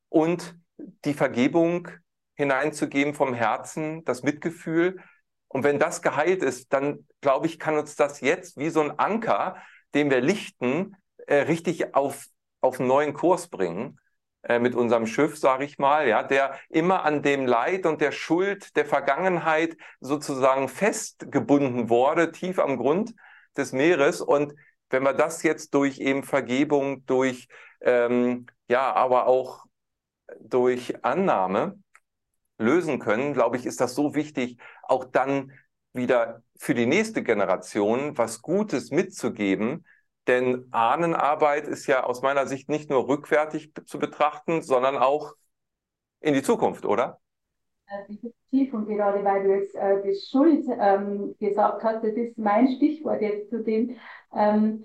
und die Vergebung hineinzugeben vom Herzen, das Mitgefühl. Und wenn das geheilt ist, dann glaube ich, kann uns das jetzt wie so ein Anker, den wir lichten, äh, richtig auf, auf einen neuen Kurs bringen äh, mit unserem Schiff, sage ich mal, ja, der immer an dem Leid und der Schuld der Vergangenheit sozusagen festgebunden wurde, tief am Grund des Meeres. Und wenn wir das jetzt durch eben Vergebung, durch ähm, ja, aber auch durch Annahme lösen können, glaube ich, ist das so wichtig, auch dann wieder für die nächste Generation was Gutes mitzugeben. Denn Ahnenarbeit ist ja aus meiner Sicht nicht nur rückwärtig zu betrachten, sondern auch in die Zukunft, oder? Definitiv und gerade weil du jetzt äh, das Schuld ähm, gesagt hast, das ist mein Stichwort jetzt zu dem, ähm,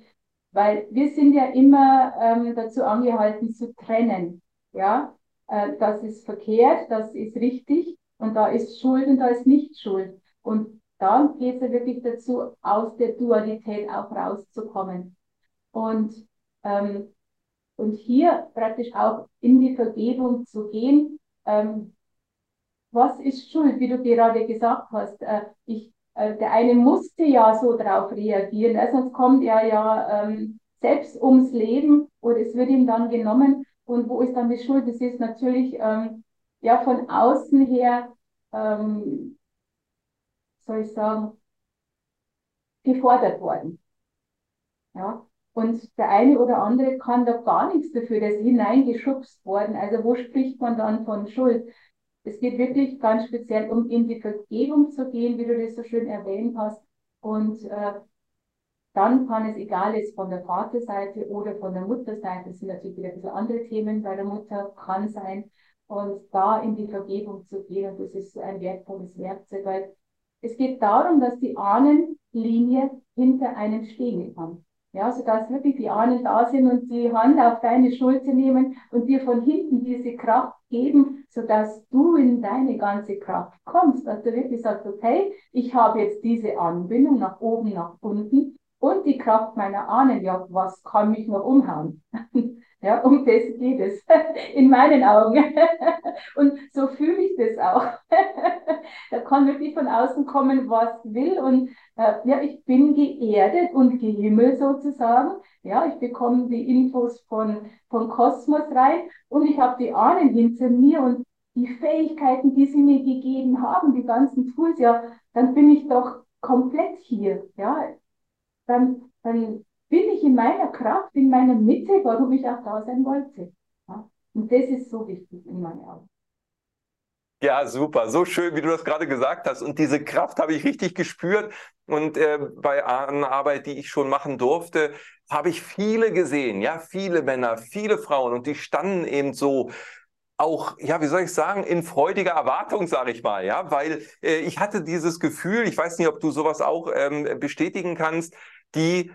weil wir sind ja immer ähm, dazu angehalten zu trennen, ja, äh, das ist verkehrt, das ist richtig und da ist Schuld und da ist nicht Schuld und da geht es ja wirklich dazu, aus der Dualität auch rauszukommen und ähm, und hier praktisch auch in die Vergebung zu gehen, ähm, was ist schuld, wie du gerade gesagt hast. Äh, ich, äh, der eine musste ja so darauf reagieren, äh, sonst kommt er ja ähm, selbst ums Leben oder es wird ihm dann genommen. Und wo ist dann die Schuld? Das ist natürlich ähm, ja von außen her, ähm, soll ich sagen, gefordert worden. Ja, Und der eine oder andere kann da gar nichts dafür, der ist hineingeschubst worden. Also wo spricht man dann von Schuld? Es geht wirklich ganz speziell um in die Vergebung zu gehen, wie du das so schön erwähnt hast. Und äh, dann kann es, egal ist von der Vaterseite oder von der Mutterseite, das sind natürlich wieder ein bisschen andere Themen bei der Mutter, kann sein, und da in die Vergebung zu gehen. Und das ist ein wertvolles Werkzeug, weil es geht darum, dass die Ahnenlinie hinter einem stehen kann. Ja, sodass wirklich die Ahnen da sind und die Hand auf deine Schulter nehmen und dir von hinten diese Kraft geben, sodass du in deine ganze Kraft kommst, dass du wirklich sagst, okay, ich habe jetzt diese Anbindung nach oben, nach unten und die Kraft meiner Ahnen, ja, was kann mich noch umhauen? Ja, um das geht es in meinen Augen. Und so fühle ich das auch. Da kann wirklich von außen kommen, was will. Und äh, ja, ich bin geerdet und gehimmelt sozusagen. Ja, ich bekomme die Infos von, von Kosmos rein und ich habe die Ahnen hinter mir und die Fähigkeiten, die sie mir gegeben haben, die ganzen Tools, ja, dann bin ich doch komplett hier. Ja, dann, dann bin ich in meiner Kraft, in meiner Mitte, warum ich auch da sein wollte. Ja? Und das ist so wichtig in meinen Augen. Ja, super. So schön, wie du das gerade gesagt hast. Und diese Kraft habe ich richtig gespürt. Und äh, bei einer Arbeit, die ich schon machen durfte, habe ich viele gesehen. Ja, viele Männer, viele Frauen. Und die standen eben so auch, ja, wie soll ich sagen, in freudiger Erwartung, sage ich mal, ja, weil äh, ich hatte dieses Gefühl, ich weiß nicht, ob du sowas auch ähm, bestätigen kannst, die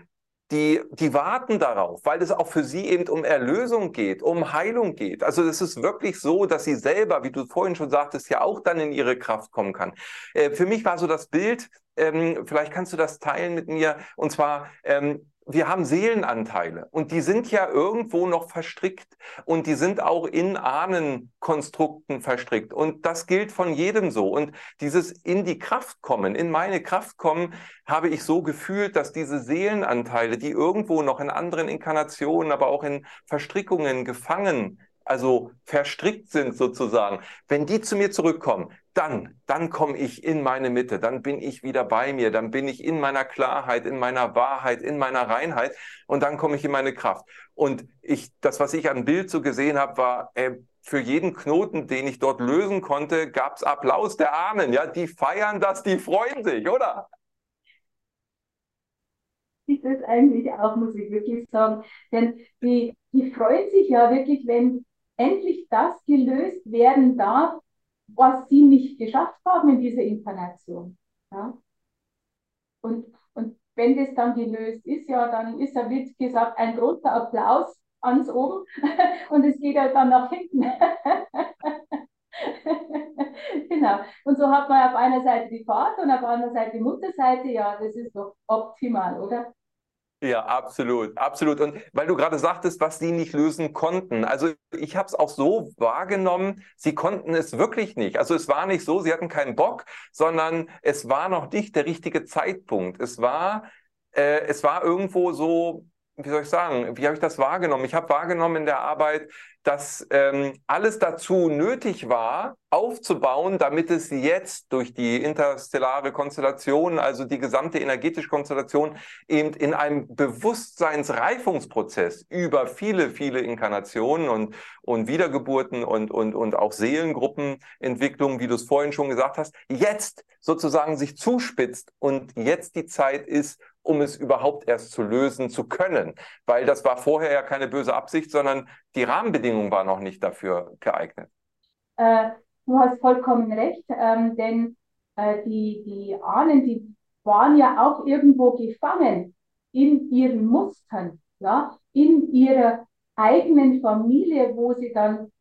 die, die warten darauf, weil es auch für sie eben um Erlösung geht, um Heilung geht. Also es ist wirklich so, dass sie selber, wie du vorhin schon sagtest, ja auch dann in ihre Kraft kommen kann. Äh, für mich war so das Bild, ähm, vielleicht kannst du das teilen mit mir, und zwar, ähm, wir haben Seelenanteile und die sind ja irgendwo noch verstrickt und die sind auch in Ahnenkonstrukten verstrickt und das gilt von jedem so und dieses in die Kraft kommen, in meine Kraft kommen, habe ich so gefühlt, dass diese Seelenanteile, die irgendwo noch in anderen Inkarnationen, aber auch in Verstrickungen gefangen also verstrickt sind sozusagen, wenn die zu mir zurückkommen, dann, dann komme ich in meine Mitte, dann bin ich wieder bei mir, dann bin ich in meiner Klarheit, in meiner Wahrheit, in meiner Reinheit und dann komme ich in meine Kraft. Und ich, das, was ich an Bild so gesehen habe, war, äh, für jeden Knoten, den ich dort lösen konnte, gab es Applaus der Ahnen. Ja, die feiern das, die freuen sich, oder? Ich das eigentlich auch, muss ich wirklich sagen. Denn die, die freuen sich ja wirklich, wenn endlich das gelöst werden darf, was sie nicht geschafft haben in dieser Inkarnation. Ja? Und, und wenn das dann gelöst ist, ja, dann ist ja, wie gesagt, ein großer Applaus ans oben und es geht halt dann nach hinten. genau. Und so hat man auf einer Seite die Vater und auf der anderen Seite die Mutterseite. Ja, das ist doch optimal, oder? Ja, absolut, absolut. Und weil du gerade sagtest, was sie nicht lösen konnten. Also ich habe es auch so wahrgenommen, sie konnten es wirklich nicht. Also es war nicht so, sie hatten keinen Bock, sondern es war noch nicht der richtige Zeitpunkt. Es war, äh, es war irgendwo so, wie soll ich sagen, wie habe ich das wahrgenommen? Ich habe wahrgenommen in der Arbeit, dass ähm, alles dazu nötig war, aufzubauen, damit es jetzt durch die interstellare Konstellation, also die gesamte energetische Konstellation, eben in einem Bewusstseinsreifungsprozess über viele, viele Inkarnationen und, und Wiedergeburten und, und, und auch Seelengruppenentwicklungen, wie du es vorhin schon gesagt hast, jetzt sozusagen sich zuspitzt und jetzt die Zeit ist, um es überhaupt erst zu lösen zu können. Weil das war vorher ja keine böse Absicht, sondern die Rahmenbedingungen waren noch nicht dafür geeignet. Äh, du hast vollkommen recht, ähm, denn äh, die, die Ahnen, die waren ja auch irgendwo gefangen in ihren Mustern, ja, in ihrer eigenen Familie, wo sie dann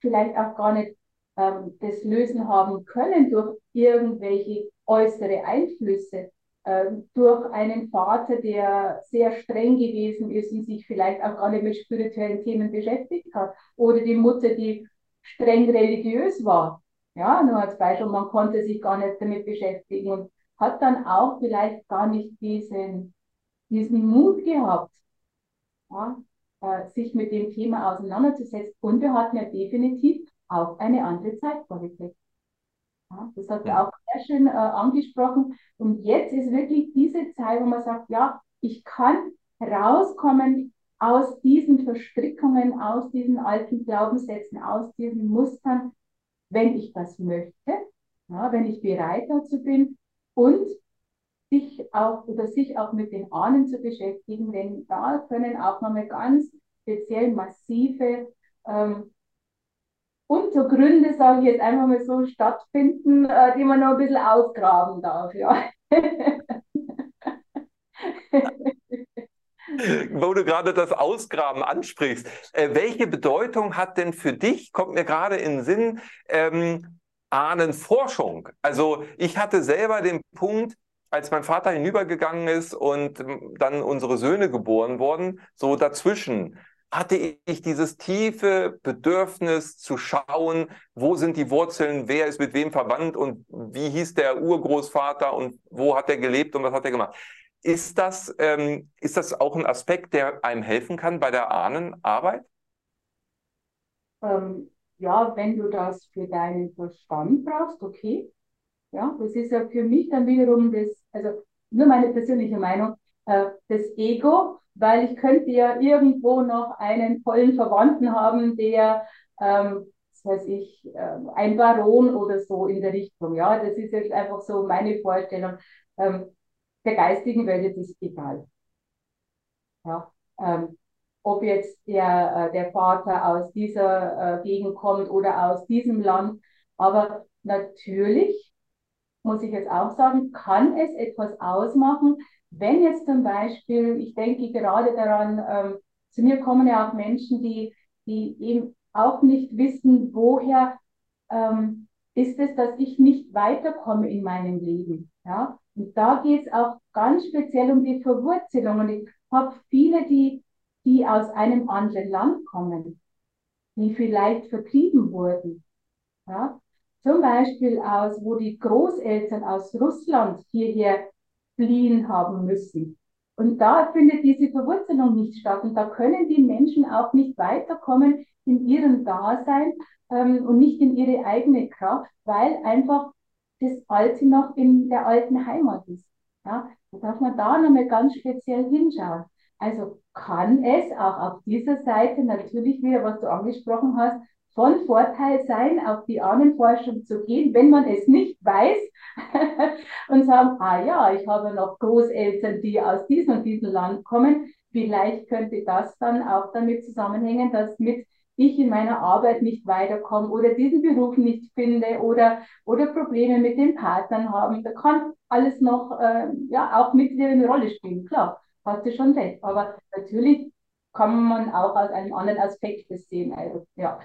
vielleicht auch gar nicht ähm, das lösen haben können durch irgendwelche äußere Einflüsse. Ähm, durch einen Vater, der sehr streng gewesen ist und sich vielleicht auch gar nicht mit spirituellen Themen beschäftigt hat. Oder die Mutter, die streng religiös war. Ja, nur als Beispiel, man konnte sich gar nicht damit beschäftigen und hat dann auch vielleicht gar nicht diesen, diesen Mut gehabt, ja, äh, sich mit dem Thema auseinanderzusetzen. Und wir hatten ja definitiv auch eine andere Zeitqualität. Ja, das hat er auch sehr schön äh, angesprochen. Und jetzt ist wirklich diese Zeit, wo man sagt, ja, ich kann rauskommen aus diesen Verstrickungen, aus diesen alten Glaubenssätzen, aus diesen Mustern, wenn ich das möchte, ja, wenn ich bereit dazu bin und sich auch oder sich auch mit den Ahnen zu beschäftigen, denn da können auch nochmal ganz speziell massive ähm, Untergründe, sage ich jetzt einfach mal so, stattfinden, äh, die man noch ein bisschen ausgraben darf. Ja. Wo du gerade das Ausgraben ansprichst, äh, welche Bedeutung hat denn für dich, kommt mir gerade in den Sinn, ähm, Ahnenforschung? Also ich hatte selber den Punkt, als mein Vater hinübergegangen ist und ähm, dann unsere Söhne geboren wurden, so dazwischen hatte ich dieses tiefe Bedürfnis zu schauen, wo sind die Wurzeln, wer ist mit wem verwandt und wie hieß der Urgroßvater und wo hat er gelebt und was hat er gemacht. Ist das, ähm, ist das auch ein Aspekt, der einem helfen kann bei der Ahnenarbeit? Ähm, ja, wenn du das für deinen Verstand brauchst, okay. Ja, das ist ja für mich dann wiederum das, also nur meine persönliche Meinung, äh, das Ego, weil ich könnte ja irgendwo noch einen tollen Verwandten haben, der, ähm, was weiß ich, äh, ein Baron oder so in der Richtung. Ja, das ist jetzt einfach so meine Vorstellung. Ähm, der geistigen Welt ist egal. Ja, ähm, ob jetzt der, äh, der Vater aus dieser äh, Gegend kommt oder aus diesem Land. Aber natürlich, muss ich jetzt auch sagen, kann es etwas ausmachen, wenn jetzt zum Beispiel, ich denke gerade daran, ähm, zu mir kommen ja auch Menschen, die, die eben auch nicht wissen, woher ähm, ist es, dass ich nicht weiterkomme in meinem Leben. Ja? Und da geht es auch ganz speziell um die Verwurzelung. Und ich habe viele, die, die aus einem anderen Land kommen, die vielleicht vertrieben wurden. Ja? Zum Beispiel aus, wo die Großeltern aus Russland hierher fliehen haben müssen. Und da findet diese Verwurzelung nicht statt. Und da können die Menschen auch nicht weiterkommen in ihrem Dasein ähm, und nicht in ihre eigene Kraft, weil einfach das Alte noch in der alten Heimat ist. Ja, da darf man da nochmal ganz speziell hinschauen. Also kann es auch auf dieser Seite natürlich wieder, was du angesprochen hast, von Vorteil sein, auf die Ahnenforschung zu gehen, wenn man es nicht weiß und sagen, ah ja, ich habe noch Großeltern, die aus diesem und diesem Land kommen. Vielleicht könnte das dann auch damit zusammenhängen, dass mit ich in meiner Arbeit nicht weiterkomme oder diesen Beruf nicht finde oder, oder Probleme mit den Partnern haben. Da kann alles noch, äh, ja, auch mit eine Rolle spielen. Klar, hast du schon recht. Aber natürlich kann man auch aus einem anderen Aspekt das sehen. Also, ja.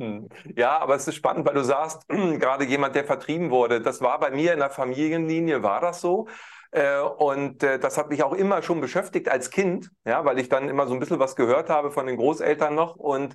Hm. Ja, aber es ist spannend, weil du sagst, gerade jemand, der vertrieben wurde, das war bei mir in der Familienlinie, war das so. Äh, und äh, das hat mich auch immer schon beschäftigt als Kind, ja, weil ich dann immer so ein bisschen was gehört habe von den Großeltern noch. Und,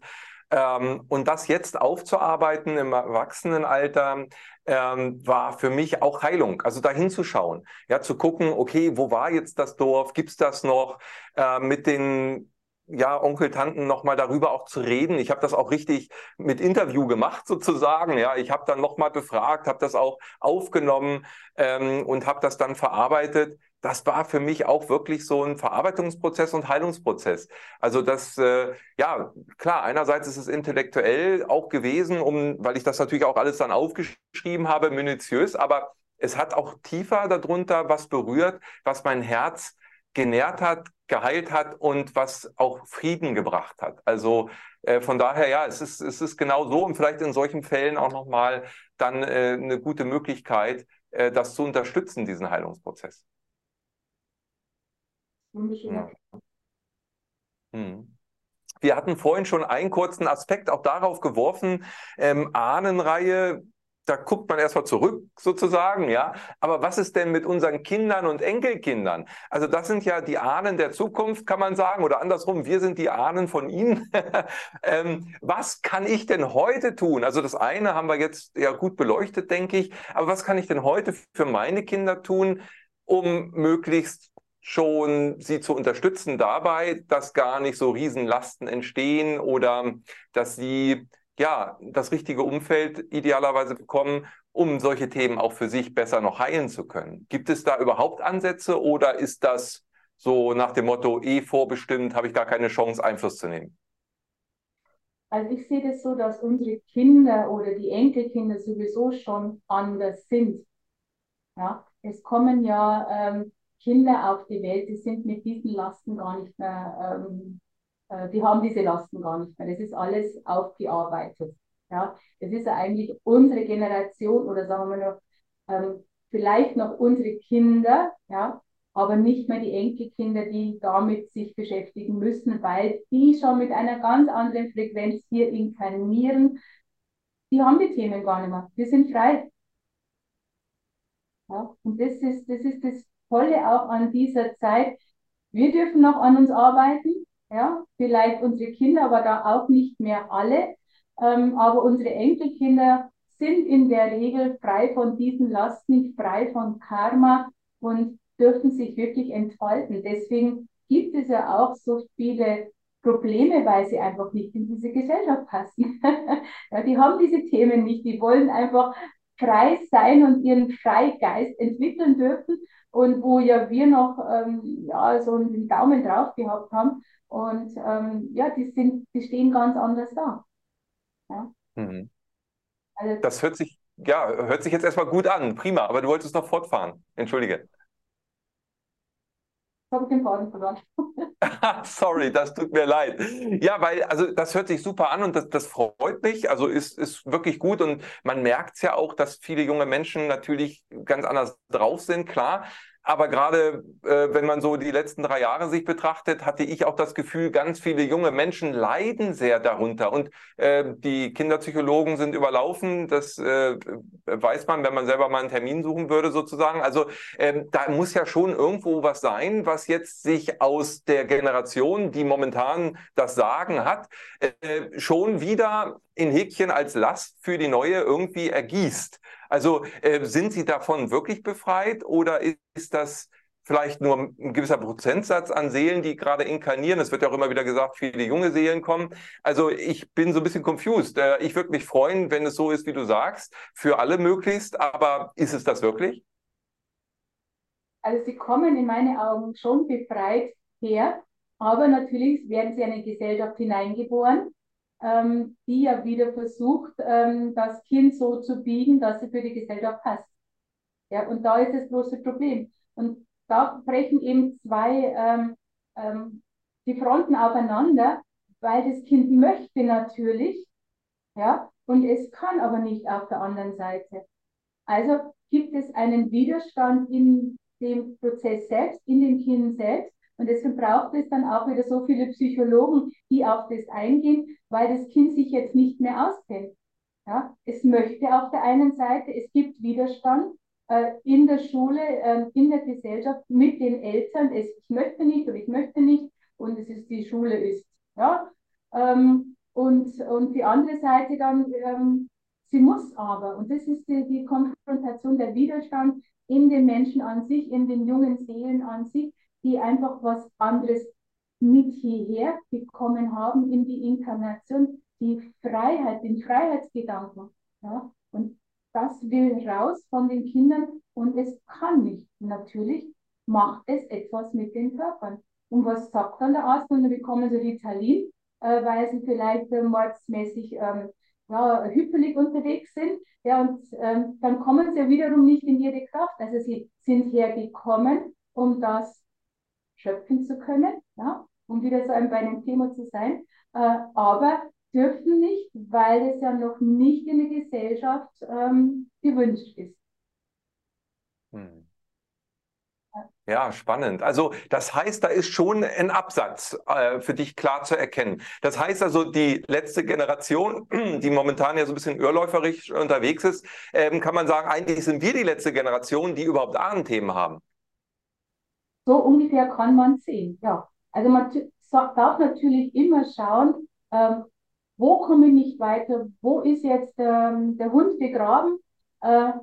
ähm, und das jetzt aufzuarbeiten im Erwachsenenalter, ähm, war für mich auch Heilung. Also da hinzuschauen, ja, zu gucken, okay, wo war jetzt das Dorf? Gibt's das noch? Äh, mit den ja, Onkel, Tanten nochmal darüber auch zu reden. Ich habe das auch richtig mit Interview gemacht sozusagen. Ja, ich habe dann nochmal befragt, habe das auch aufgenommen ähm, und habe das dann verarbeitet. Das war für mich auch wirklich so ein Verarbeitungsprozess und Heilungsprozess. Also das, äh, ja, klar, einerseits ist es intellektuell auch gewesen, um, weil ich das natürlich auch alles dann aufgeschrieben habe, minutiös, aber es hat auch tiefer darunter was berührt, was mein Herz genährt hat, geheilt hat und was auch Frieden gebracht hat. Also äh, von daher, ja, es ist, es ist genau so und vielleicht in solchen Fällen auch nochmal dann äh, eine gute Möglichkeit, äh, das zu unterstützen, diesen Heilungsprozess. Ja. Hm. Wir hatten vorhin schon einen kurzen Aspekt auch darauf geworfen, ähm, Ahnenreihe, da guckt man erstmal zurück sozusagen, ja. Aber was ist denn mit unseren Kindern und Enkelkindern? Also das sind ja die Ahnen der Zukunft, kann man sagen, oder andersrum, wir sind die Ahnen von ihnen. ähm, was kann ich denn heute tun? Also das eine haben wir jetzt ja gut beleuchtet, denke ich. Aber was kann ich denn heute für meine Kinder tun, um möglichst schon sie zu unterstützen dabei, dass gar nicht so Riesenlasten entstehen oder dass sie ja, das richtige Umfeld idealerweise bekommen, um solche Themen auch für sich besser noch heilen zu können. Gibt es da überhaupt Ansätze oder ist das so nach dem Motto, eh vorbestimmt, habe ich gar keine Chance, Einfluss zu nehmen? Also ich sehe das so, dass unsere Kinder oder die Enkelkinder sowieso schon anders sind. Ja, es kommen ja ähm, Kinder auf die Welt, die sind mit diesen Lasten gar nicht mehr, ähm, äh, die haben diese Lasten gar nicht mehr. Das ist alles aufgearbeitet. Ja, es ist eigentlich unsere Generation oder sagen wir noch, ähm, vielleicht noch unsere Kinder, ja, aber nicht mehr die Enkelkinder, die damit sich beschäftigen müssen, weil die schon mit einer ganz anderen Frequenz hier inkarnieren. Die haben die Themen gar nicht mehr. Wir sind frei. Ja, und das ist, das ist das Tolle auch an dieser Zeit. Wir dürfen noch an uns arbeiten, ja, vielleicht unsere Kinder, aber da auch nicht mehr alle. Ähm, aber unsere Enkelkinder sind in der Regel frei von diesen Lasten, frei von Karma und dürfen sich wirklich entfalten. Deswegen gibt es ja auch so viele Probleme, weil sie einfach nicht in diese Gesellschaft passen. ja, die haben diese Themen nicht, die wollen einfach frei sein und ihren Freigeist entwickeln dürfen und wo ja wir noch ähm, ja, so einen Daumen drauf gehabt haben und ähm, ja, die, sind, die stehen ganz anders da. Ja. Mhm. Also, das hört sich, ja, hört sich jetzt erstmal gut an, prima, aber du wolltest noch fortfahren. Entschuldige habe ich den Faden verloren. Sorry, das tut mir leid. Ja, weil, also das hört sich super an und das, das freut mich. Also ist, ist wirklich gut und man merkt es ja auch, dass viele junge Menschen natürlich ganz anders drauf sind, klar. Aber gerade äh, wenn man so die letzten drei Jahre sich betrachtet, hatte ich auch das Gefühl, ganz viele junge Menschen leiden sehr darunter. Und äh, die Kinderpsychologen sind überlaufen. Das äh, weiß man, wenn man selber mal einen Termin suchen würde, sozusagen. Also ähm, da muss ja schon irgendwo was sein, was jetzt sich aus der Generation, die momentan das Sagen hat, äh, schon wieder in Häkchen als Last für die neue irgendwie ergießt. Also äh, sind Sie davon wirklich befreit oder ist das vielleicht nur ein gewisser Prozentsatz an Seelen, die gerade inkarnieren? Es wird ja auch immer wieder gesagt, viele junge Seelen kommen. Also ich bin so ein bisschen confused. Äh, ich würde mich freuen, wenn es so ist, wie du sagst, für alle möglichst. Aber ist es das wirklich? Also sie kommen in meinen Augen schon befreit her, aber natürlich werden sie in eine Gesellschaft hineingeboren ähm, die ja wieder versucht, ähm, das Kind so zu biegen, dass sie für die Gesellschaft passt. Ja, und da ist das große Problem. Und da brechen eben zwei ähm, ähm, die Fronten aufeinander, weil das Kind möchte natürlich, ja, und es kann aber nicht auf der anderen Seite. Also gibt es einen Widerstand in dem Prozess selbst, in dem Kind selbst, und deswegen braucht es dann auch wieder so viele Psychologen, die auf das eingehen, weil das Kind sich jetzt nicht mehr auskennt. Ja, es möchte auf der einen Seite, es gibt Widerstand äh, in der Schule, äh, in der Gesellschaft mit den Eltern. Es, ich möchte nicht oder ich möchte nicht und es ist die Schule ist. Ja, ähm, und, und die andere Seite dann, ähm, sie muss aber. Und das ist die, die Konfrontation, der Widerstand in den Menschen an sich, in den jungen Seelen an sich die einfach was anderes mit hierher bekommen haben in die Inkarnation, die Freiheit, den Freiheitsgedanken. Ja? Und das will raus von den Kindern und es kann nicht. Natürlich macht es etwas mit den Körpern. Und was sagt dann der Arzt? Und dann bekommen sie Ritalin, äh, weil sie vielleicht äh, mordsmäßig ähm, ja, hüppelig unterwegs sind. Ja, und ähm, dann kommen sie wiederum nicht in ihre Kraft. Also sie sind hergekommen, um das schöpfen zu können, ja, um wieder so bei einem Thema zu sein, äh, aber dürfen nicht, weil es ja noch nicht in der Gesellschaft ähm, gewünscht ist. Hm. Ja, spannend. Also das heißt, da ist schon ein Absatz äh, für dich klar zu erkennen. Das heißt also, die letzte Generation, die momentan ja so ein bisschen irrläuferisch unterwegs ist, ähm, kann man sagen, eigentlich sind wir die letzte Generation, die überhaupt Ahnenthemen haben. So ungefähr kann man sehen, ja. Also man darf natürlich immer schauen, ähm, wo komme ich nicht weiter, wo ist jetzt ähm, der Hund begraben. Äh,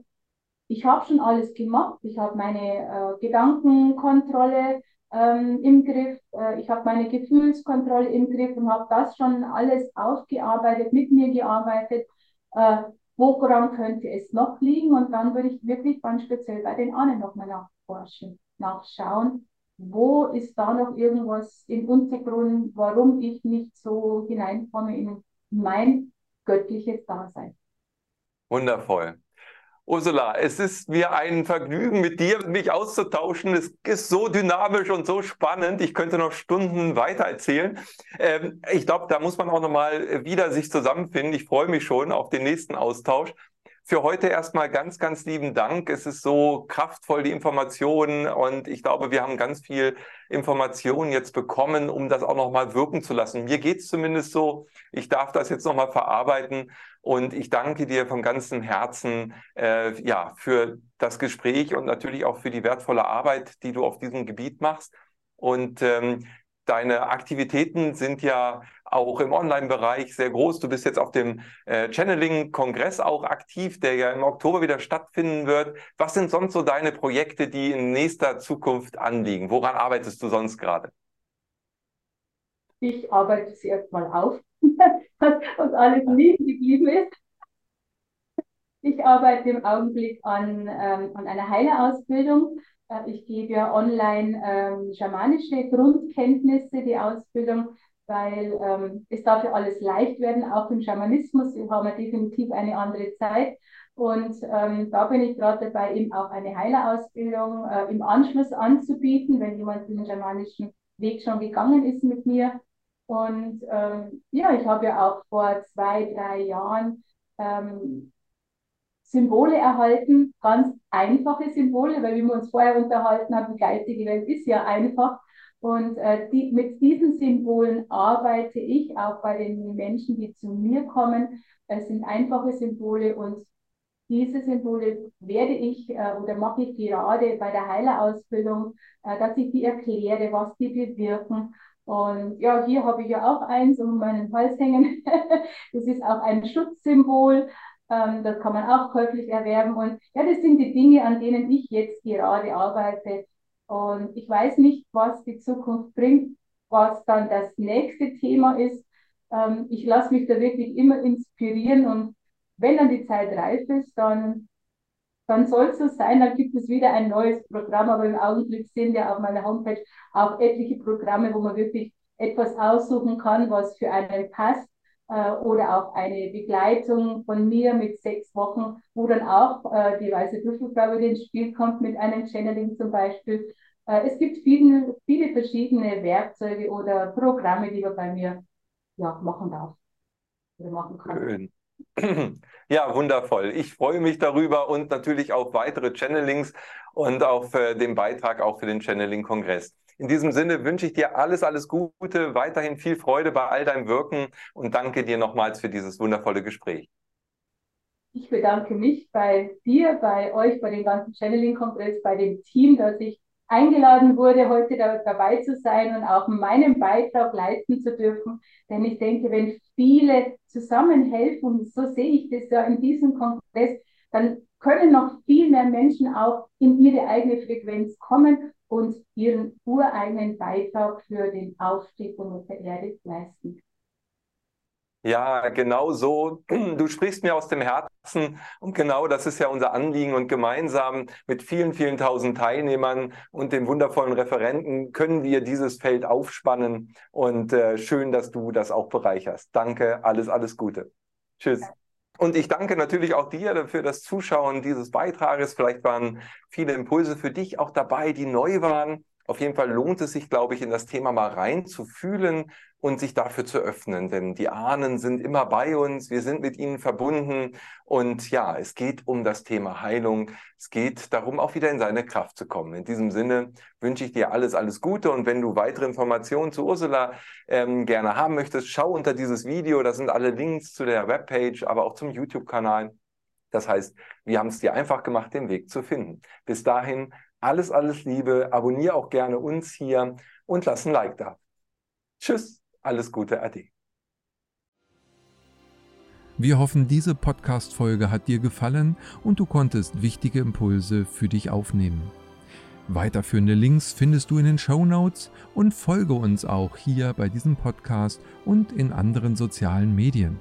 ich habe schon alles gemacht, ich habe meine äh, Gedankenkontrolle ähm, im Griff, äh, ich habe meine Gefühlskontrolle im Griff und habe das schon alles aufgearbeitet, mit mir gearbeitet. Äh, woran könnte es noch liegen? Und dann würde ich wirklich ganz speziell bei den Ahnen nochmal nachforschen nachschauen, wo ist da noch irgendwas im Untergrund, warum ich nicht so hineinkomme in mein göttliches Dasein. Wundervoll. Ursula, es ist mir ein Vergnügen, mit dir mich auszutauschen. Es ist so dynamisch und so spannend. Ich könnte noch Stunden weiter erzählen. Ähm, ich glaube, da muss man auch nochmal wieder sich zusammenfinden. Ich freue mich schon auf den nächsten Austausch. Für heute erstmal ganz, ganz lieben Dank. Es ist so kraftvoll, die Informationen und ich glaube, wir haben ganz viel Informationen jetzt bekommen, um das auch nochmal wirken zu lassen. Mir geht es zumindest so. Ich darf das jetzt nochmal verarbeiten und ich danke dir von ganzem Herzen äh, ja, für das Gespräch und natürlich auch für die wertvolle Arbeit, die du auf diesem Gebiet machst. Und ähm, deine Aktivitäten sind ja auch im Online-Bereich sehr groß. Du bist jetzt auf dem äh, Channeling-Kongress auch aktiv, der ja im Oktober wieder stattfinden wird. Was sind sonst so deine Projekte, die in nächster Zukunft anliegen? Woran arbeitest du sonst gerade? Ich arbeite es erstmal auf, was alles liegen geblieben ist. Ich arbeite im Augenblick an, ähm, an einer Heilerausbildung. Äh, ich gebe ja online ähm, schamanische Grundkenntnisse, die Ausbildung weil ähm, es darf ja alles leicht werden, auch im Schamanismus haben wir definitiv eine andere Zeit. Und ähm, da bin ich gerade dabei, eben auch eine Heilerausbildung äh, im Anschluss anzubieten, wenn jemand den schamanischen Weg schon gegangen ist mit mir. Und ähm, ja, ich habe ja auch vor zwei, drei Jahren ähm, Symbole erhalten, ganz einfache Symbole, weil wie wir uns vorher unterhalten haben, die geistige Welt ist ja einfach. Und äh, die, mit diesen Symbolen arbeite ich auch bei den Menschen, die zu mir kommen. Es sind einfache Symbole und diese Symbole werde ich äh, oder mache ich gerade bei der Heilerausbildung, äh, dass ich die erkläre, was die bewirken. Und ja, hier habe ich ja auch eins um meinen Hals hängen. das ist auch ein Schutzsymbol. Ähm, das kann man auch käuflich erwerben. Und ja, das sind die Dinge, an denen ich jetzt gerade arbeite und ich weiß nicht, was die Zukunft bringt, was dann das nächste Thema ist. Ähm, ich lasse mich da wirklich immer inspirieren und wenn dann die Zeit reif ist, dann, dann soll es so sein, dann gibt es wieder ein neues Programm. Aber im Augenblick sind ja auf meiner Homepage auch etliche Programme, wo man wirklich etwas aussuchen kann, was für einen passt oder auch eine Begleitung von mir mit sechs Wochen, wo dann auch äh, die weiße Würfelfrau wieder ins Spiel kommt mit einem Channeling zum Beispiel. Äh, es gibt viele, viele verschiedene Werkzeuge oder Programme, die man bei mir ja, machen darf oder machen kann. Schön. Ja, wundervoll. Ich freue mich darüber und natürlich auf weitere Channelings und auf äh, den Beitrag auch für den Channeling-Kongress. In diesem Sinne wünsche ich dir alles, alles Gute, weiterhin viel Freude bei all deinem Wirken und danke dir nochmals für dieses wundervolle Gespräch. Ich bedanke mich bei dir, bei euch, bei dem ganzen Channeling-Kongress, bei dem Team, das ich eingeladen wurde, heute da, dabei zu sein und auch meinen Beitrag leisten zu dürfen. Denn ich denke, wenn viele zusammenhelfen, so sehe ich das ja in diesem Kongress, dann können noch viel mehr Menschen auch in ihre eigene Frequenz kommen und ihren ureigenen Beitrag für den Aufstieg unserer Erde leisten. Ja, genau so. Du sprichst mir aus dem Herzen und genau das ist ja unser Anliegen und gemeinsam mit vielen, vielen tausend Teilnehmern und den wundervollen Referenten können wir dieses Feld aufspannen und äh, schön, dass du das auch bereicherst. Danke, alles, alles Gute. Tschüss. Und ich danke natürlich auch dir für das Zuschauen dieses Beitrages. Vielleicht waren viele Impulse für dich auch dabei, die neu waren. Auf jeden Fall lohnt es sich, glaube ich, in das Thema mal reinzufühlen und sich dafür zu öffnen, denn die Ahnen sind immer bei uns, wir sind mit ihnen verbunden und ja, es geht um das Thema Heilung, es geht darum, auch wieder in seine Kraft zu kommen. In diesem Sinne wünsche ich dir alles, alles Gute und wenn du weitere Informationen zu Ursula ähm, gerne haben möchtest, schau unter dieses Video, da sind alle Links zu der Webpage, aber auch zum YouTube-Kanal. Das heißt, wir haben es dir einfach gemacht, den Weg zu finden. Bis dahin, alles, alles Liebe, abonniere auch gerne uns hier und lass ein Like da. Tschüss. Alles Gute, Ade. Wir hoffen, diese Podcast-Folge hat dir gefallen und du konntest wichtige Impulse für dich aufnehmen. Weiterführende Links findest du in den Show Notes und folge uns auch hier bei diesem Podcast und in anderen sozialen Medien.